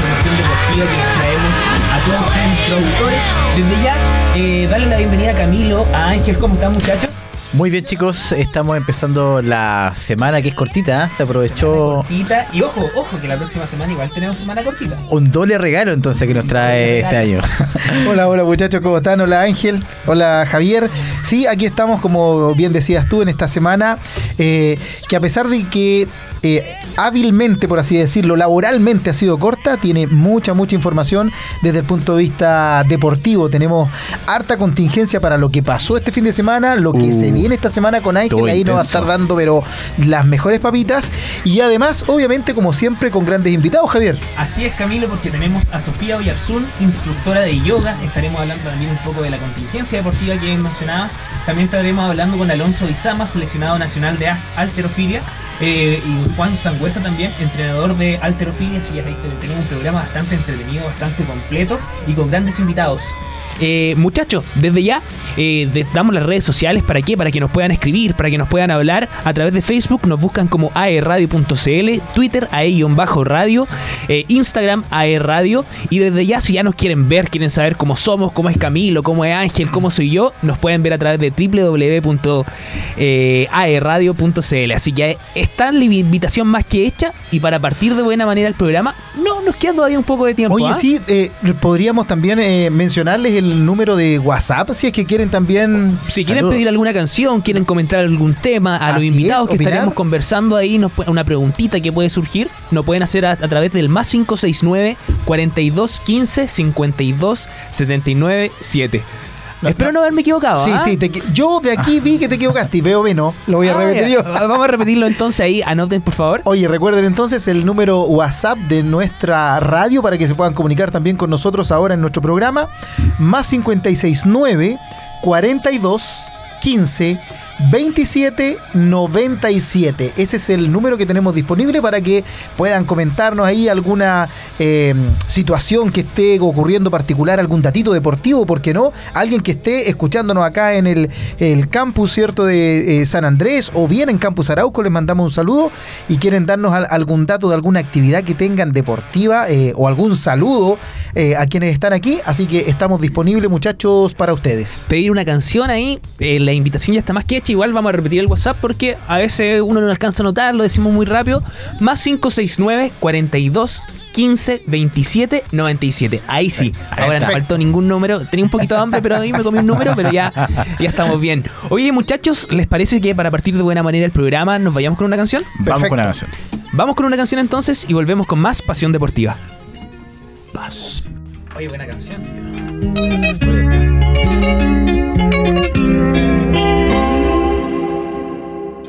información deportiva que traemos a todos nuestros auditores. Desde ya, eh, darle la bienvenida a Camilo, a Ángel, ¿cómo están muchachos? Muy bien chicos, estamos empezando la semana que es cortita, ¿eh? se aprovechó Cortita. Y ojo, ojo, que la próxima semana igual tenemos semana cortita. un doble regalo entonces que nos trae este año. Hola, hola muchachos, ¿cómo están? Hola Ángel, hola Javier. Sí, aquí estamos, como bien decías tú, en esta semana, eh, que a pesar de que eh, hábilmente, por así decirlo, laboralmente ha sido corta, tiene mucha, mucha información desde el punto de vista deportivo. Tenemos harta contingencia para lo que pasó este fin de semana, lo que Uh, se viene esta semana con Ángel, ahí nos va a intenso. estar dando, pero las mejores papitas. Y además, obviamente, como siempre, con grandes invitados, Javier. Así es Camilo, porque tenemos a Sofía Oyarzún, instructora de yoga. Estaremos hablando también un poco de la contingencia deportiva que mencionabas. También estaremos hablando con Alonso Izama, seleccionado nacional de alterofilia. eh, y Juan Sangüesa también, entrenador de alterofilia. Así ya tenemos un programa bastante entretenido, bastante completo y con grandes invitados. Eh, muchachos, desde ya eh, damos las redes sociales para para que nos puedan escribir, para que nos puedan hablar. A través de Facebook, nos buscan como aerradio.cl, Twitter ae-radio, eh, Instagram aerradio y desde ya si ya nos quieren ver, quieren saber cómo somos, cómo es Camilo, cómo es Ángel, cómo soy yo, nos pueden ver a través de www.aerradio.cl. Así que está la invitación más que hecha y para partir de buena manera el programa, no nos queda todavía un poco de tiempo. Oye, ¿ah? sí, eh, podríamos también eh, mencionarles el número de WhatsApp, si es que quieren también... Si quieren pedir alguna canción, quieren comentar algún tema, a los invitados es, que opinar. estaremos conversando ahí, nos una preguntita que puede surgir, nos pueden hacer a, a través del más 569 42 15 52 79 7. Espero no haberme equivocado. Sí, ¿ah? sí, te yo de aquí vi que te equivocaste y veo que no, lo voy a Ah, repetir yo. Vamos a repetirlo entonces ahí, anoten por favor. Oye, recuerden entonces el número WhatsApp de nuestra radio para que se puedan comunicar también con nosotros ahora en nuestro programa. Más 569 42 15 27 97. Ese es el número que tenemos disponible para que puedan comentarnos ahí alguna eh, situación que esté ocurriendo particular, algún datito deportivo, ¿por qué no? Alguien que esté escuchándonos acá en el, el campus, ¿cierto? De eh, San Andrés o bien en Campus Arauco, les mandamos un saludo y quieren darnos al- algún dato de alguna actividad que tengan deportiva eh, o algún saludo a quienes están aquí. Así que estamos disponibles, muchachos, para ustedes. Pedir una canción ahí, la invitación ya está más que hecha, igual vamos a repetir el WhatsApp porque a veces uno no alcanza a notar, lo decimos muy rápido. Más 569 42 15 27 97. Ahí sí. Ahora no faltó ningún número. Tenía un poquito de hambre, pero ahí me comí un número, pero ya, ya estamos bien. Oye, muchachos, ¿les parece que para partir de buena manera el programa nos vayamos con una canción? Vamos con la canción. Vamos con una canción entonces y volvemos con más Pasión Deportiva. Paz. Oye, buena canción. Por esta.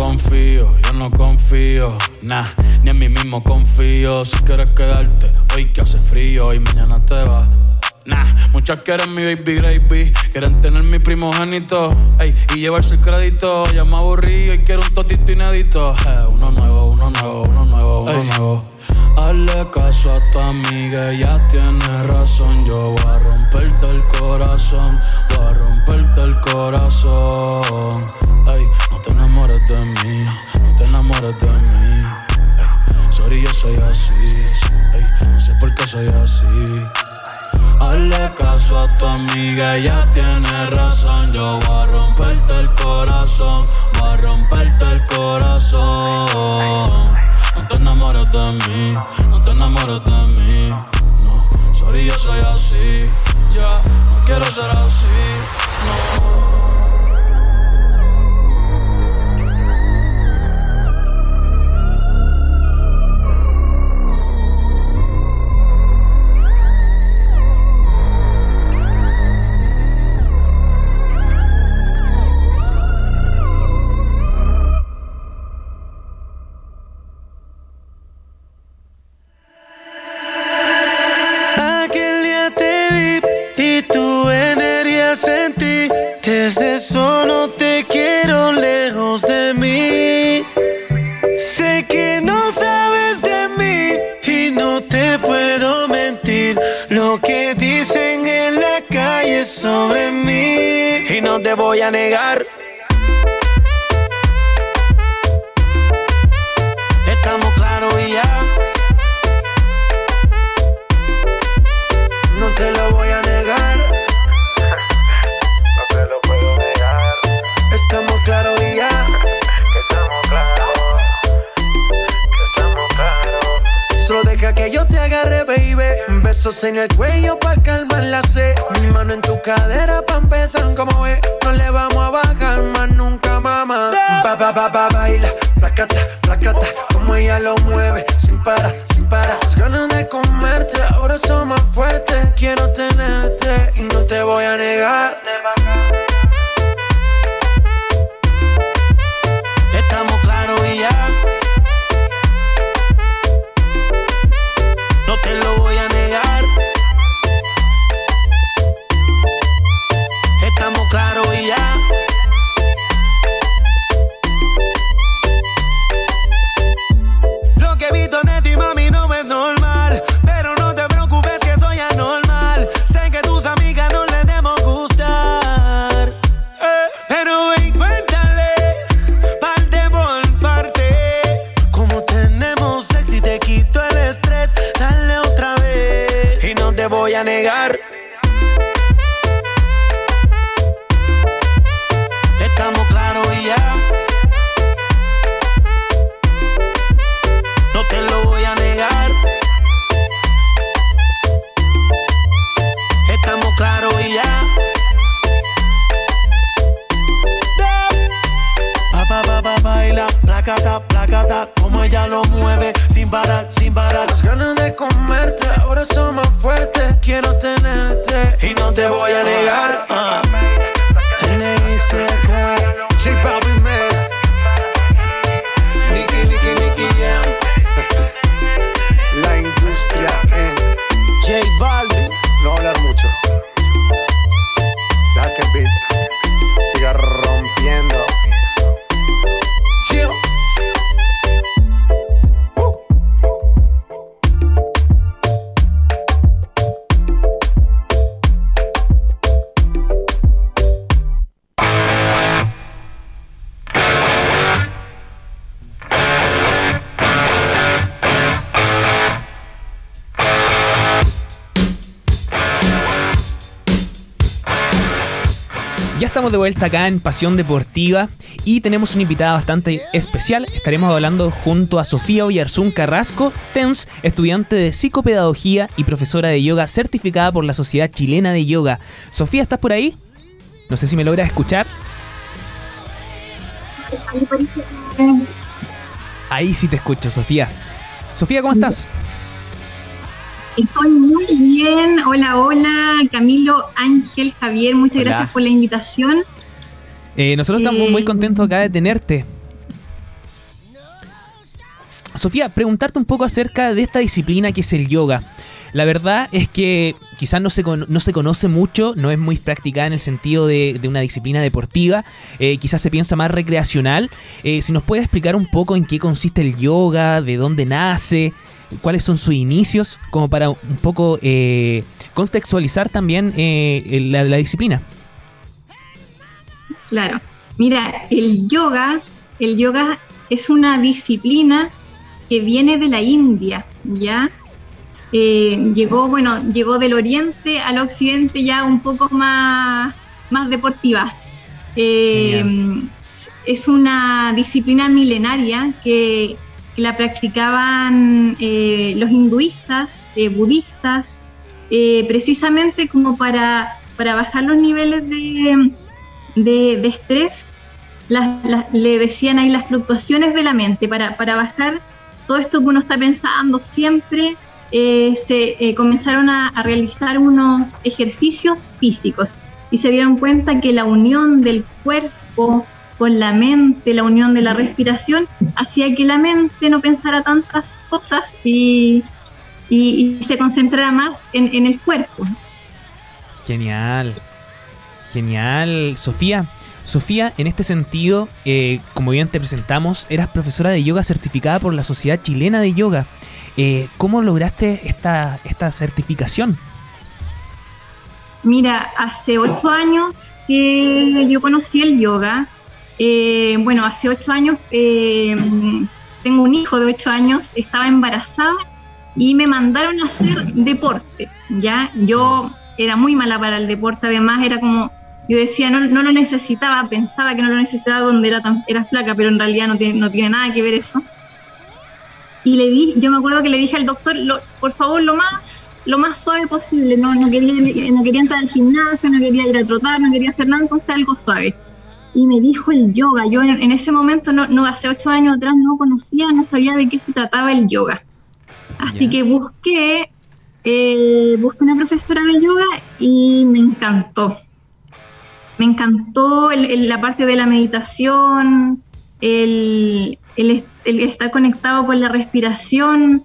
Confío, yo no confío, nah, ni en mí mismo confío. Si quieres quedarte, hoy que hace frío y mañana te vas. Nah, muchas quieren mi baby gravy, quieren tener mi primogénito, ey, y llevarse el crédito. Ya me aburrí y quiero un totito inédito. Eh, uno nuevo, uno nuevo, uno nuevo, uno nuevo. Hazle caso a tu amiga, ella tiene amiga, ella tiene razón. Yo Como ella lo mueve. Sin parar, sin parar. Las ganas de comerte. Ahora son más fuertes. Quiero tenerte y no te voy a negar. Estamos claros y ya. Estamos de vuelta acá en Pasión Deportiva y tenemos una invitada bastante especial. Estaremos hablando junto a Sofía Oyarzún Carrasco, TENS, estudiante de psicopedagogía y profesora de yoga certificada por la Sociedad Chilena de Yoga. Sofía, ¿estás por ahí? No sé si me logras escuchar. Ahí sí te escucho, Sofía. Sofía, ¿cómo estás? Estoy muy bien. Hola, hola, Camilo, Ángel, Javier, muchas Hola. gracias por la invitación. Eh, nosotros estamos Eh, muy contentos acá de tenerte. Sofía, preguntarte un poco acerca de esta disciplina que es el yoga. La verdad es que quizás no se, no se conoce mucho, no es muy practicada en el sentido de, de una disciplina deportiva, eh, quizás se piensa más recreacional. Eh, si nos puedes explicar un poco en qué consiste el yoga, de dónde nace, cuáles son sus inicios, como para un poco eh, contextualizar también eh, la- la disciplina. Claro. Mira, el yoga, el yoga es una disciplina que viene de la India, ¿ya? Eh, llegó, bueno, llegó del oriente al occidente ya un poco más, más deportiva. Eh, es una disciplina milenaria que, que la practicaban eh, los hinduistas, eh, budistas, eh, precisamente como para, para bajar los niveles de, de, estrés, le decían ahí las fluctuaciones de la mente, para, para bajar todo esto que uno está pensando siempre, eh, se comenzaron a realizar unos ejercicios físicos y se dieron cuenta que la unión del cuerpo con la mente, la unión de la respiración, hacía que la mente no pensara tantas cosas y, y- y se concentrara más en, en el cuerpo. Genial. Genial, Sofía. Sofía, en este sentido, eh, como bien te presentamos, eras profesora de yoga certificada por la Sociedad Chilena de Yoga. Eh, ¿Cómo lograste esta, esta certificación? Mira, hace ocho años que yo conocí el yoga. Eh, bueno, hace ocho años eh, tengo un hijo de ocho años, estaba embarazada y me mandaron a hacer deporte. Ya, yo era muy mala para el deporte, además era como, yo decía, no, no lo necesitaba, pensaba que no lo necesitaba donde era flaca, pero en realidad no tiene, no tiene nada que ver eso. Y le di, yo me acuerdo que le dije al doctor, por favor, lo más, lo más suave posible. No, no, quería, no quería entrar al gimnasio, no quería ir a trotar, no quería hacer nada, entonces algo suave. Y me dijo el yoga. Yo en, en ese momento, no, no, hace ocho años atrás, no conocía, no sabía de qué se trataba el yoga. Así que busqué, eh, busqué una profesora de yoga y me encantó. Me encantó el- el- la parte de la meditación, el, el est- el estar conectado con la respiración,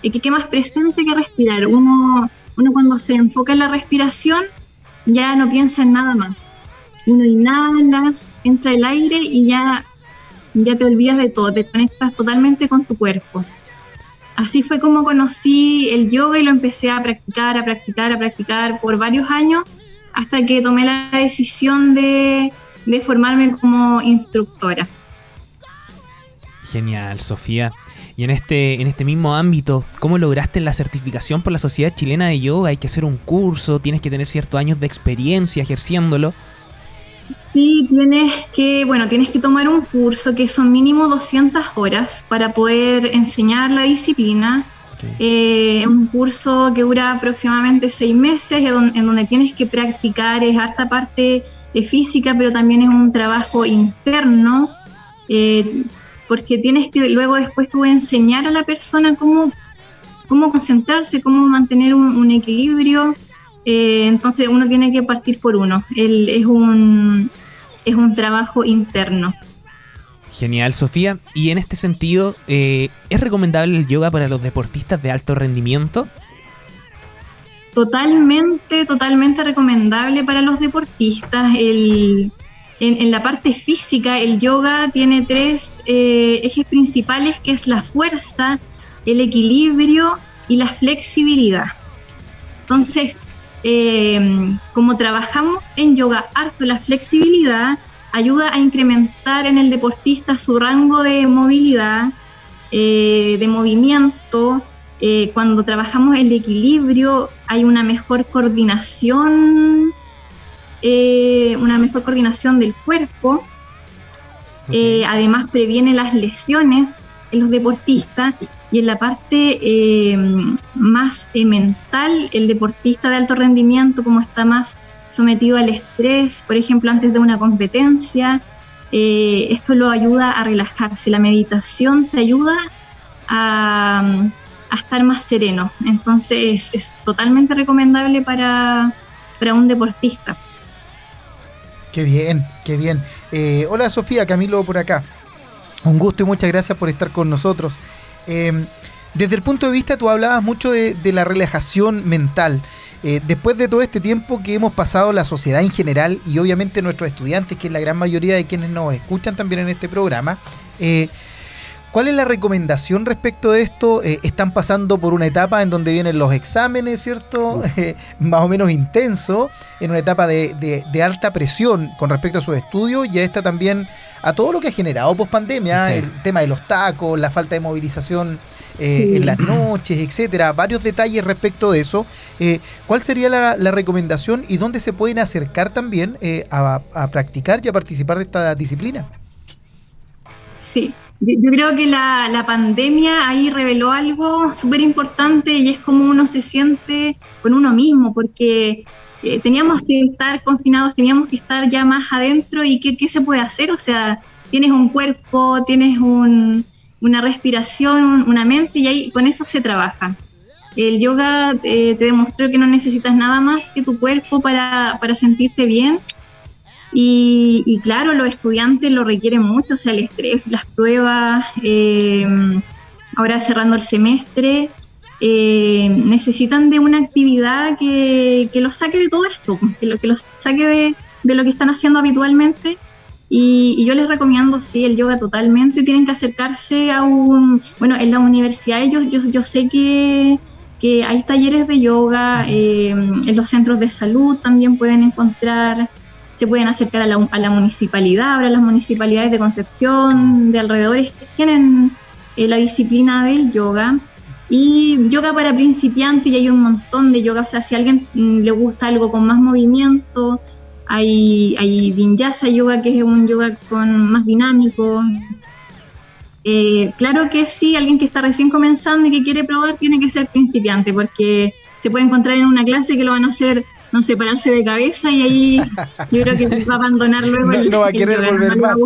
y que qué más presente que respirar. Uno, uno cuando se enfoca en la respiración ya no piensa en nada más. Uno inhala, entra el aire y ya, ya te olvidas de todo, te conectas totalmente con tu cuerpo. Así fue como conocí el yoga y lo empecé a practicar, a practicar, a practicar por varios años hasta que tomé la decisión de, de formarme como instructora. Genial, Sofía. Y en este, en este mismo ámbito, ¿cómo lograste la certificación por la Sociedad Chilena de Yoga? Hay que hacer un curso, tienes que tener ciertos años de experiencia ejerciéndolo. Sí, tienes que, bueno, tienes que tomar un curso que son mínimo 200 horas para poder enseñar la disciplina. Eh, es un curso que dura aproximadamente seis meses, en don- en donde tienes que practicar, es harta parte eh, física, pero también es un trabajo interno, eh, porque tienes que luego después tú enseñar a la persona cómo, cómo concentrarse, cómo mantener un, un equilibrio. Eh, entonces uno tiene que partir por uno. El- es, un, es un trabajo interno. Genial, Sofía. Y en este sentido, eh, ¿es recomendable el yoga para los deportistas de alto rendimiento? Totalmente, totalmente recomendable para los deportistas. El, en, en la parte física, el yoga tiene tres eh, ejes principales, que es la fuerza, el equilibrio y la flexibilidad. Entonces, eh, como trabajamos en yoga harto la flexibilidad, ayuda a incrementar en el deportista su rango de movilidad, eh, de movimiento. Eh, cuando trabajamos el equilibrio hay una mejor coordinación una mejor coordinación del cuerpo. Además previene las lesiones en los deportistas y en la parte eh, más eh, mental, el deportista de alto rendimiento, como está más sometido al estrés, por ejemplo, antes de una competencia, eh, esto lo ayuda a relajarse. La meditación te ayuda a, estar más sereno. Entonces es totalmente recomendable para, para un deportista. Qué bien, qué bien. Eh, hola Sofía, Camilo por acá. Un gusto y muchas gracias por estar con nosotros. Eh, desde el punto de vista, tú hablabas mucho de, de la relajación mental. Eh, después de todo este tiempo que hemos pasado la sociedad en general y obviamente nuestros estudiantes, que es la gran mayoría de quienes nos escuchan también en este programa, eh, ¿cuál es la recomendación respecto de esto? Eh, están pasando por una etapa en donde vienen los exámenes, ¿cierto? Más o menos intenso, en una etapa de, de- de alta presión con respecto a sus estudios y a esta también a todo lo que ha generado post pandemia, Sí. el tema de los tacos, la falta de movilización eh, Sí. en las noches, etcétera, varios detalles respecto de eso. Eh, ¿Cuál sería la, la recomendación y dónde se pueden acercar también eh, a, a practicar y a participar de esta disciplina? Sí, yo yo creo que la, la pandemia ahí reveló algo súper importante y es cómo uno se siente con uno mismo, porque eh, teníamos que estar confinados, teníamos que estar ya más adentro y ¿qué, qué se puede hacer? O sea, tienes un cuerpo, tienes un- una respiración, un- una mente y ahí con eso se trabaja. El yoga eh, te demostró que no necesitas nada más que tu cuerpo para, para sentirte bien y, y claro, los estudiantes lo requieren mucho, o sea, el estrés, las pruebas, eh, ahora cerrando el semestre, eh, necesitan de una actividad que, que los saque de todo esto, que, lo, que los saque de, de lo que están haciendo habitualmente. Y, yo les recomiendo, sí, el yoga totalmente. Tienen que acercarse a un. Bueno, en la universidad yo, yo, yo sé que, que hay talleres de yoga, eh, en los centros de salud también pueden encontrar se pueden acercar a la, a la municipalidad, ahora las municipalidades de Concepción, de alrededores, tienen eh, la disciplina del yoga. Y yoga para principiantes, y hay un montón de yoga, o sea, si a alguien mm, le gusta algo con más movimiento, hay, hay vinyasa yoga, que es un yoga con más dinámico. Eh, claro que sí, alguien que está recién comenzando y que quiere probar tiene que ser principiante, porque se puede encontrar en una clase que lo van a hacer no sé, pararse de cabeza y ahí yo creo que va a abandonar luego No, el no va a querer yoga, volver no, más.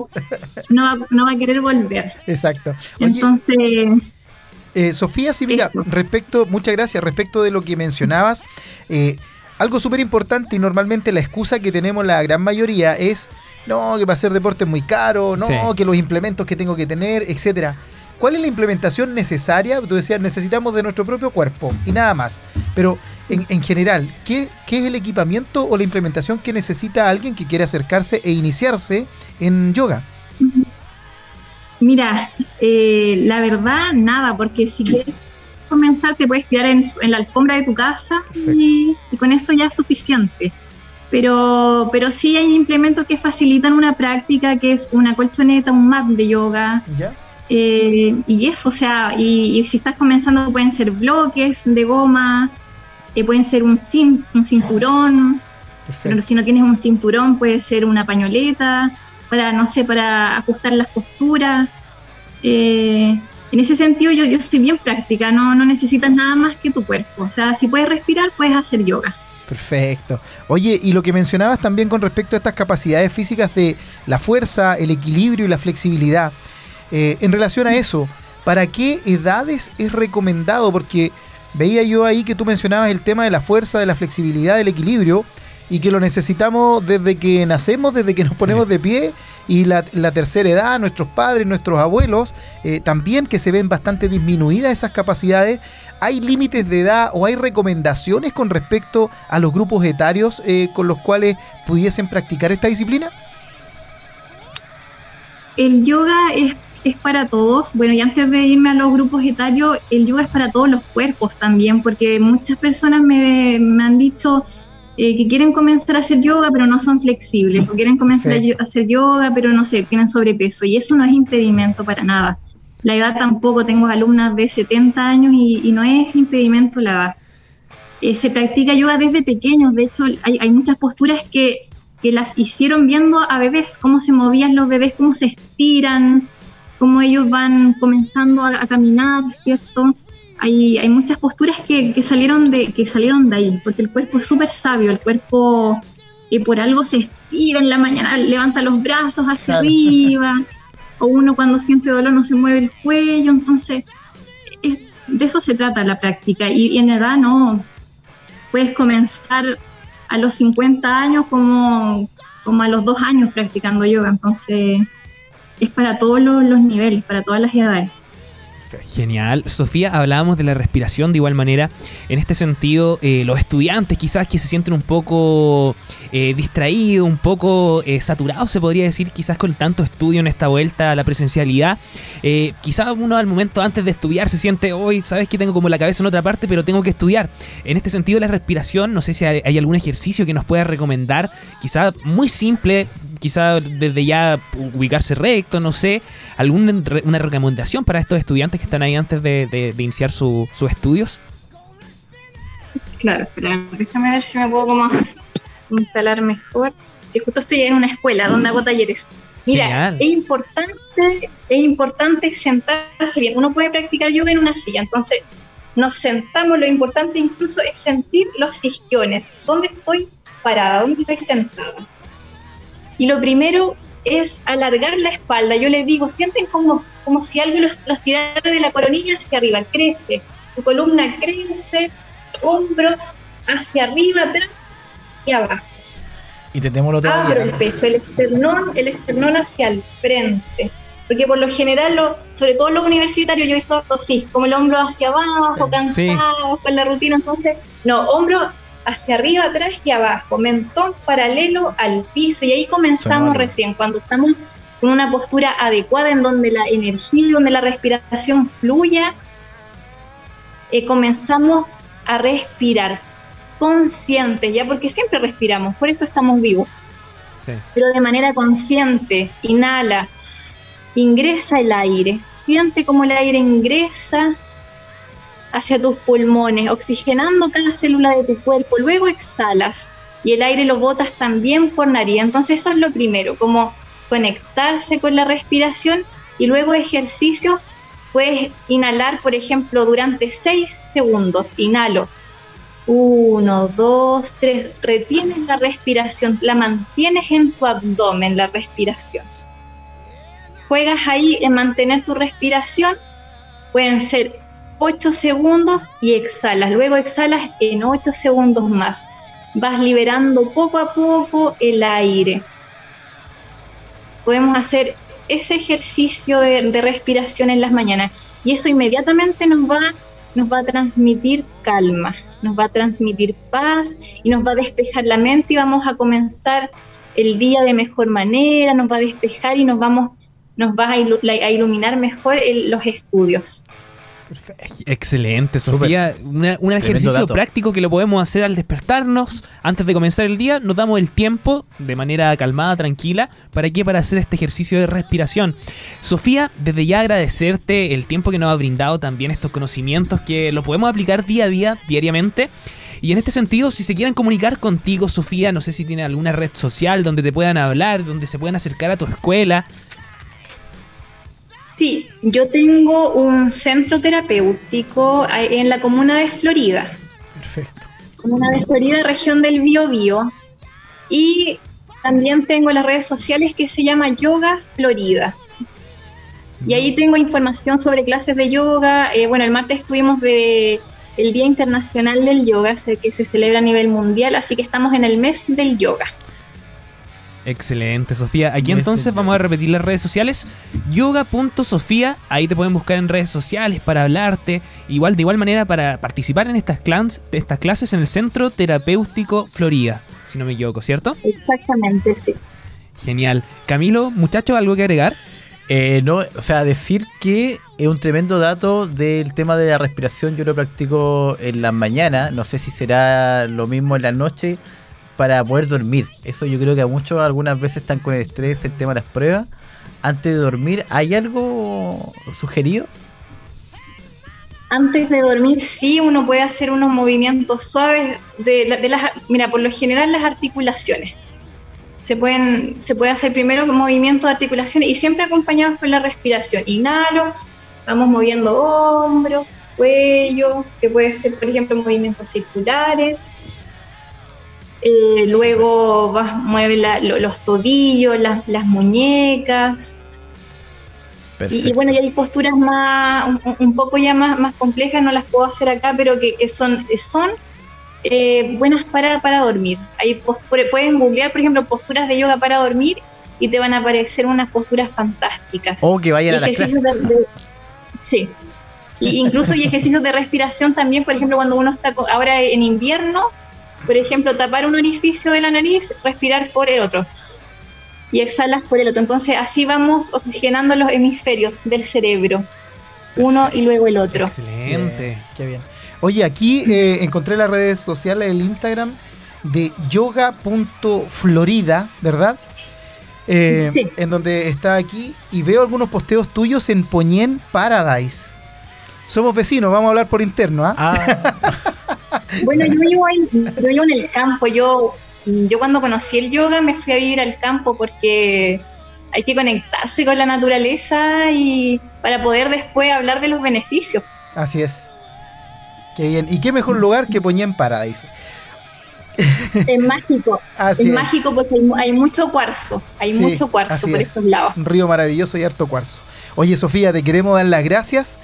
No va, no va a querer volver. Exacto. Oye, Entonces, Eh, Sofía, sí, mira, Eso. respecto, muchas gracias, respecto de lo que mencionabas, eh, algo súper importante y normalmente la excusa que tenemos la gran mayoría es, no, que para hacer deporte es muy caro, no, Sí. que los implementos que tengo que tener, etcétera. ¿Cuál es la implementación necesaria? Tú decías, necesitamos de nuestro propio cuerpo y nada más. Pero en, en general, ¿qué, qué es el equipamiento o la implementación que necesita alguien que quiere acercarse e iniciarse en yoga? Mira, eh, la verdad, nada, porque si quieres comenzar te puedes tirar en, en la alfombra de tu casa y, y con eso ya es suficiente. Pero, pero sí hay implementos que facilitan una práctica, que es una colchoneta, un mat de yoga, ¿Ya? Eh, y eso, o sea, y, y si estás comenzando pueden ser bloques de goma, eh, pueden ser un, cin- un cinturón, pero si no tienes un cinturón puede ser una pañoleta, para, no sé, para ajustar las posturas. Eh, en ese sentido yo, yo estoy bien práctica, no, no necesitas nada más que tu cuerpo. O sea, si puedes respirar, puedes hacer yoga. Perfecto. Oye, y lo que mencionabas también con respecto a estas capacidades físicas de la fuerza, el equilibrio y la flexibilidad. Eh, en relación a eso, ¿para qué edades es recomendado? Porque veía yo ahí que tú mencionabas el tema de la fuerza, de la flexibilidad, del equilibrio, y que lo necesitamos desde que nacemos, desde que nos ponemos de pie, y la, la tercera edad, nuestros padres, nuestros abuelos, eh, también que se ven bastante disminuidas esas capacidades. ¿Hay límites de edad o hay recomendaciones con respecto a los grupos etarios eh, con los cuales pudiesen practicar esta disciplina? El yoga es, es para todos. Bueno, y antes de irme a los grupos etarios, el yoga es para todos los cuerpos también, porque muchas personas me, me han dicho eh, que quieren comenzar a hacer yoga, pero no son flexibles, o quieren comenzar a, yo- a hacer yoga, pero no sé, tienen sobrepeso, y eso no es impedimento para nada. La edad tampoco, tengo alumnas de 70 años y, y no es impedimento la edad. Eh, se practica yoga desde pequeños, de hecho hay, hay muchas posturas que que las hicieron viendo a bebés, cómo se movían los bebés, cómo se estiran, cómo ellos van comenzando a, a caminar, ¿cierto? Hay, hay muchas posturas que, que salieron de, que salieron de ahí, porque el cuerpo es súper sabio, el cuerpo eh, por algo se estira en la mañana, levanta los brazos hacia Claro. arriba, o uno cuando siente dolor no se mueve el cuello, entonces es- de eso se trata la práctica, y, y en edad no, puedes comenzar a los 50 años como, como a los dos años practicando yoga, entonces es para todos los, los niveles, para todas las edades. Genial. Sofía, hablábamos de la respiración de igual manera. En este sentido, eh, los estudiantes quizás que se sienten un poco eh, distraídos, un poco eh, saturados, se podría decir, quizás con tanto estudio en esta vuelta a la presencialidad. Eh, quizás uno al momento antes de estudiar se siente, hoy, sabes que tengo como la cabeza en otra parte, pero tengo que estudiar. En este sentido, la respiración, no sé si hay, hay algún ejercicio que nos pueda recomendar, quizás muy simple, quizás desde ya ubicarse recto, no sé, alguna re- una recomendación para estos estudiantes que están ahí antes de, de- de iniciar su- sus estudios. Claro, espera, déjame ver si me puedo como instalar mejor. Que justo estoy en una escuela donde hago talleres. Mira, Genial. es importante, es importante sentarse bien. Uno puede practicar yoga en una silla, entonces nos sentamos. Lo importante incluso es sentir los isquiones. ¿Dónde estoy parada? ¿Dónde estoy sentada? Y lo primero es alargar la espalda. Yo les digo, sienten como, como si algo los, los tirara de la coronilla hacia arriba. Crece, tu columna crece, hombros hacia arriba, atrás y abajo. Y tenemos lo otro Abro el pecho, el esternón, el esternón hacia el frente. Porque por lo general, lo- sobre todo los universitarios, yo he visto así, como el hombro hacia abajo, cansados con la rutina. Entonces, no, hombro hacia arriba, atrás y abajo, mentón paralelo al piso. Y ahí comenzamos recién, cuando estamos con una postura adecuada en donde la energía, donde la respiración fluya, eh, comenzamos a respirar conscientes, ya porque siempre respiramos, por eso estamos vivos, Sí. pero de manera consciente, inhala, ingresa el aire, siente como el aire ingresa hacia tus pulmones, oxigenando cada célula de tu cuerpo, luego exhalas y el aire lo botas también por nariz, entonces eso es lo primero, como conectarse con la respiración y luego ejercicios, puedes inhalar, por ejemplo, durante 6 segundos, inhalo, uno, dos, tres. Retienes la respiración, la mantienes en tu abdomen, la respiración. Juegas ahí en mantener tu respiración. Pueden ser 8 segundos y exhalas. Luego exhalas en 8 segundos más. Vas liberando poco a poco el aire. Podemos hacer ese ejercicio de, respiración en las mañanas y eso inmediatamente nos va, nos va a transmitir calma, nos va a transmitir paz y nos va a despejar la mente y vamos a comenzar el día de mejor manera, nos va a despejar y nos vamos nos va a, ilu- a iluminar mejor los estudios. Excelente, Sofía. Una- un ejercicio dato. práctico que lo podemos hacer al despertarnos. Antes de comenzar el día, nos damos el tiempo de manera calmada, tranquila. ¿Para qué? Para hacer este ejercicio de respiración. Sofía, desde ya agradecerte el tiempo que nos ha brindado, también estos conocimientos que lo podemos aplicar día a día, diariamente. Y en este sentido, si se quieren comunicar contigo, Sofía, no sé si tiene alguna red social donde te puedan hablar, donde se puedan acercar a tu escuela. Sí, yo tengo un centro terapéutico en la comuna de Florida. Perfecto. comuna de Florida, región del Biobío. Y también tengo las redes sociales que se llama Yoga Florida. Y ahí tengo información sobre clases de yoga. Eh, bueno, el martes estuvimos de el Día Internacional del Yoga, que se celebra a nivel mundial, así que estamos en el mes del yoga. Excelente, Sofía. Aquí Mes entonces vamos a repetir las redes sociales. Yoga.sofía. Ahí te pueden buscar en redes sociales para hablarte. Igual, de igual manera, para participar en estas, clans, estas clases en el Centro Terapéutico Florida. Si no me equivoco, ¿cierto? Exactamente, sí. Genial. Camilo, muchachos, ¿algo que agregar? Eh, no, o sea, decir que es un tremendo dato del tema de la respiración. Yo lo practico en la mañana. No sé si será lo mismo en la noche para poder dormir. Eso yo creo que a muchos algunas veces están con el estrés, el tema de las pruebas. Antes de dormir, ¿hay algo sugerido? Antes de dormir, sí, uno puede hacer unos movimientos suaves de, de las, mira, por lo general las articulaciones. se pueden se puede hacer primero movimientos de articulación y siempre acompañados por la respiración. Inhalo, vamos moviendo hombros, cuello, que puede ser, por ejemplo, movimientos circulares. Eh, luego vas, mueve la- lo- los tobillos, las- las muñecas, y, y bueno, y hay posturas más, un, un poco ya más, más complejas, no las puedo hacer acá, pero que, que son, son eh, buenas para, para dormir. Hay pueden googlear, por ejemplo, posturas de yoga para dormir y te van a aparecer unas posturas fantásticas. O que vayan a Ejercicios clases. de- de- sí. Y incluso hay ejercicios de respiración también, por ejemplo, cuando uno está ahora en invierno, por ejemplo, tapar un orificio de la nariz, respirar por el otro. Y exhalas por el otro. Entonces así vamos oxigenando los hemisferios del cerebro. Uno y luego el otro. Excelente. Bien, qué bien. Oye, aquí eh, encontré las redes sociales, el Instagram de yoga.florida, ¿verdad? Eh, Sí. En donde está aquí y veo algunos posteos tuyos en Poñén Paradise. Somos vecinos, vamos a hablar por interno, ¿ah? Ah, Bueno, yo vivo, yo vivo en el campo. Yo, yo cuando conocí el yoga me fui a vivir al campo porque hay que conectarse con la naturaleza y para poder después hablar de los beneficios. Así es. Qué bien. ¿Y qué mejor lugar que Poñén Paradise? Es mágico. Así es, es. mágico porque hay, mucho cuarzo. Hay Sí, mucho cuarzo por es. esos lados. Un río maravilloso y harto cuarzo. Oye, Sofía, te queremos dar las gracias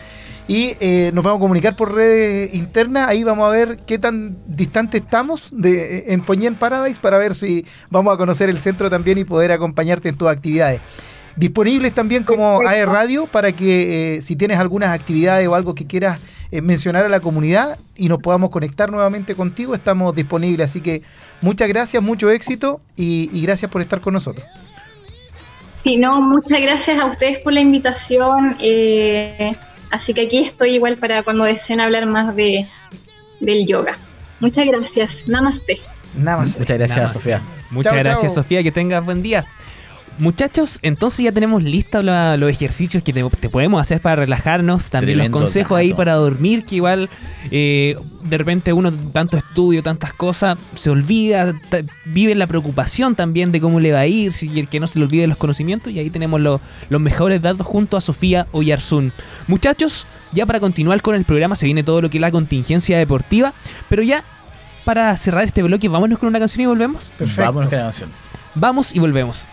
y eh, nos vamos a comunicar por redes internas. Ahí vamos a ver qué tan distante estamos de, en Poñén Paradise para ver si vamos a conocer el centro también y poder acompañarte en tus actividades. Disponibles también como. AE Radio para que eh, si tienes algunas actividades o algo que quieras eh, mencionar a la comunidad y nos podamos conectar nuevamente contigo, estamos disponibles. Así que muchas gracias, mucho éxito y- y gracias por estar con nosotros. Sí, no, muchas gracias a ustedes por la invitación. eh, así que aquí estoy igual para cuando deseen hablar más de, del yoga. Muchas gracias. Namaste. Nada más. muchas gracias, más. Sofía. Muchas Chao, gracias, chao. Sofía. Que tengas buen día. Muchachos, entonces ya tenemos listos la- los ejercicios que te, te podemos hacer para relajarnos. También Tremendo los consejos ahí para dormir, que igual eh, de repente uno tanto estudio, tantas cosas, se olvida, vive la preocupación también de cómo le va a ir, si que no se le olvide los conocimientos. Y ahí tenemos lo- los mejores datos junto a Sofía Oyarzún. Muchachos, ya para continuar con el programa se viene todo lo que es la contingencia deportiva, pero ya para cerrar este bloque, vámonos con una canción y volvemos. Perfecto. Vámonos con la canción. Vamos y volvemos.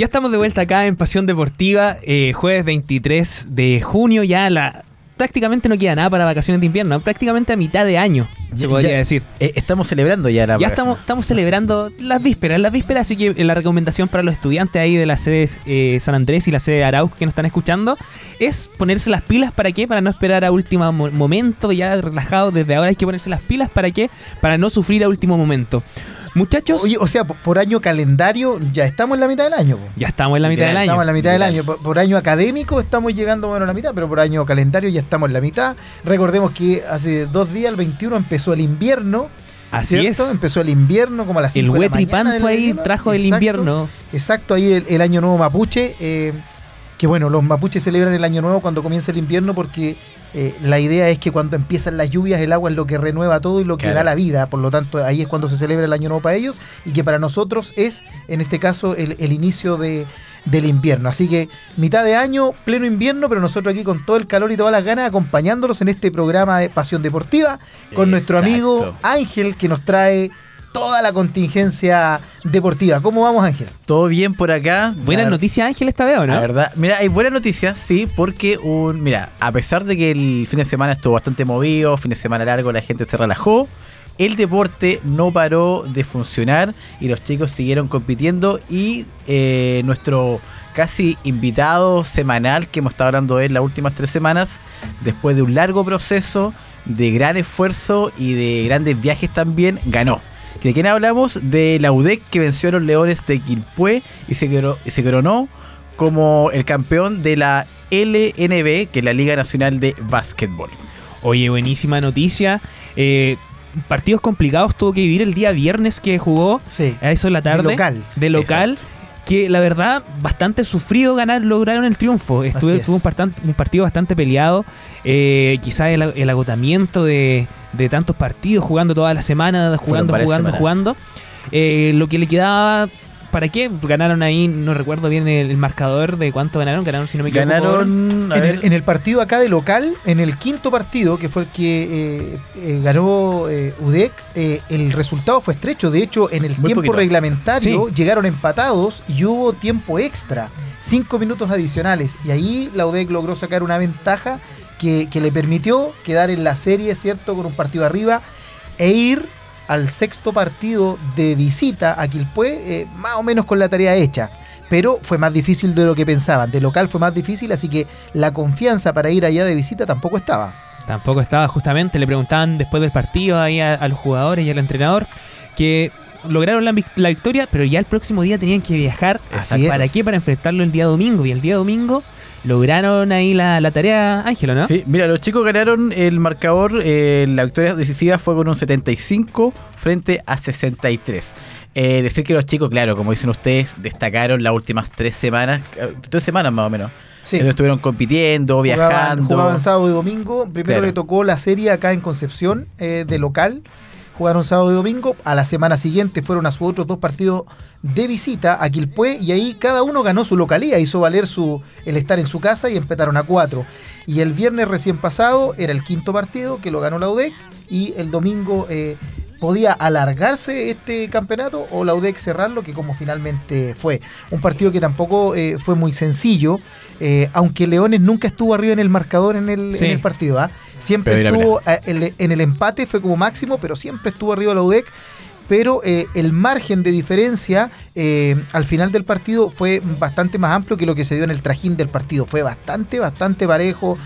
Ya estamos de vuelta acá en Pasión Deportiva, eh, jueves 23 de junio, ya la prácticamente no queda nada para vacaciones de invierno, prácticamente a mitad de año, se Ya- podría ya- decir. Eh, estamos celebrando ya la Ya estamos, estamos celebrando las vísperas, las vísperas, así que eh, la recomendación para los estudiantes ahí de la sede eh, San Andrés y la sede Arauco que nos están escuchando es ponerse las pilas, ¿para qué? Para no esperar a último mo- momento, ya relajado, desde ahora hay que ponerse las pilas, ¿para qué? Para no sufrir a último momento. Muchachos, Oye, o sea, por, año calendario ya estamos en la mitad del año. po. ya estamos en la mitad del año. Estamos en la mitad del año. Por, por año académico estamos llegando bueno, a la mitad, pero por año calendario ya estamos en la mitad. Recordemos que hace dos días, el 21, empezó el invierno. Así ¿cierto? es. Empezó el invierno como a las El 5 de la mañana ahí invierno. trajo el invierno. Exacto, ahí el, el año nuevo mapuche. eh, que bueno, los mapuches celebran el año nuevo cuando comienza el invierno porque eh, la idea es que cuando empiezan las lluvias el agua es lo que renueva todo y lo que Claro. da la vida. Por lo tanto, ahí es cuando se celebra el año nuevo para ellos y que para nosotros es, en este caso, el, el inicio de, del invierno. Así que mitad de año, pleno invierno, pero nosotros aquí con todo el calor y todas las ganas acompañándolos en este programa de Pasión Deportiva con nuestro amigo Ángel que nos trae toda la contingencia deportiva. ¿Cómo vamos, Ángel? Todo bien por acá. Buenas La- noticias, Ángel, esta vez, ¿o no? La verdad, mira, hay buenas noticias, sí, porque un, mira, a pesar de que el fin de semana estuvo bastante movido, fin de semana largo, la gente se relajó, el deporte no paró de funcionar y los chicos siguieron compitiendo y eh, nuestro casi invitado semanal que hemos estado hablando de él las últimas tres semanas, después de un largo proceso, de gran esfuerzo y de grandes viajes también, ganó. ¿De quién hablamos? De la UDEC que venció a los Leones de Quilpué y se, y se coronó como el campeón de la LNB, que es la Liga Nacional de Básquetbol. Oye, buenísima noticia. Eh, partidos complicados tuvo que vivir el día viernes que jugó Sí. a eso de la tarde. De local. De local. Que la verdad, bastante sufrido ganar, lograron el triunfo. Estuve, Así es. fue un, partan- un partido bastante peleado. Eh, quizás el, el agotamiento de, de tantos partidos, jugando toda la semana, jugando, jugando, semanas. jugando. Eh, lo que le quedaba, ¿para qué? Ganaron ahí, no recuerdo bien el, el marcador de cuánto ganaron. Ganaron, si no me equivoco. Ganaron. En el, en el partido acá de local, en el quinto partido, que fue el que eh, eh, ganó eh, UDEC, eh, el resultado fue estrecho. De hecho, en el Muy tiempo poquito. reglamentario Sí. llegaron empatados y hubo tiempo extra, cinco minutos adicionales. Y ahí la UDEC logró sacar una ventaja que, que le permitió quedar en la serie, ¿cierto? Con un partido arriba e ir al sexto partido de visita a Quilpué, eh, más o menos con la tarea hecha. Pero fue más difícil de lo que pensaban. De local fue más difícil, así que la confianza para ir allá de visita tampoco estaba. Tampoco estaba justamente, le preguntaban después del partido ahí a, a los jugadores y al entrenador que lograron la, vic- la victoria, pero ya el próximo día tenían que viajar. ¿Para qué? Para enfrentarlo el día domingo. Y el día domingo lograron ahí la, la tarea, Ángelo, ¿no? Sí, mira, los chicos ganaron el marcador, eh, la victoria decisiva fue con un 75 frente a 63. Eh, decir que los chicos, claro, como dicen ustedes, destacaron las últimas tres semanas, tres semanas más o menos. Sí. Ellos estuvieron compitiendo, Jugaban, viajando. jugaban sábado y domingo. Primero Claro. le tocó la serie acá en Concepción eh, de local. Jugaron sábado y domingo. A la semana siguiente fueron a sus otros dos partidos de visita a Quilpué. Y ahí cada uno ganó su localía. Hizo valer su, el estar en su casa y empataron a cuatro. Y el viernes recién pasado era el quinto partido que lo ganó la UDEC. Y el domingo eh, podía alargarse este campeonato o la UDEC cerrarlo, que como finalmente fue. Un partido que tampoco eh, fue muy sencillo, eh, aunque Leones nunca estuvo arriba en el marcador en el, Sí. en el partido. ¿ah? Siempre mira, estuvo eh, el- en el empate, fue como máximo, pero siempre estuvo arriba la UDEC. Pero el margen de diferencia eh, al final del partido fue bastante más amplio que lo que se dio en el trajín del partido. Fue bastante, bastante parejo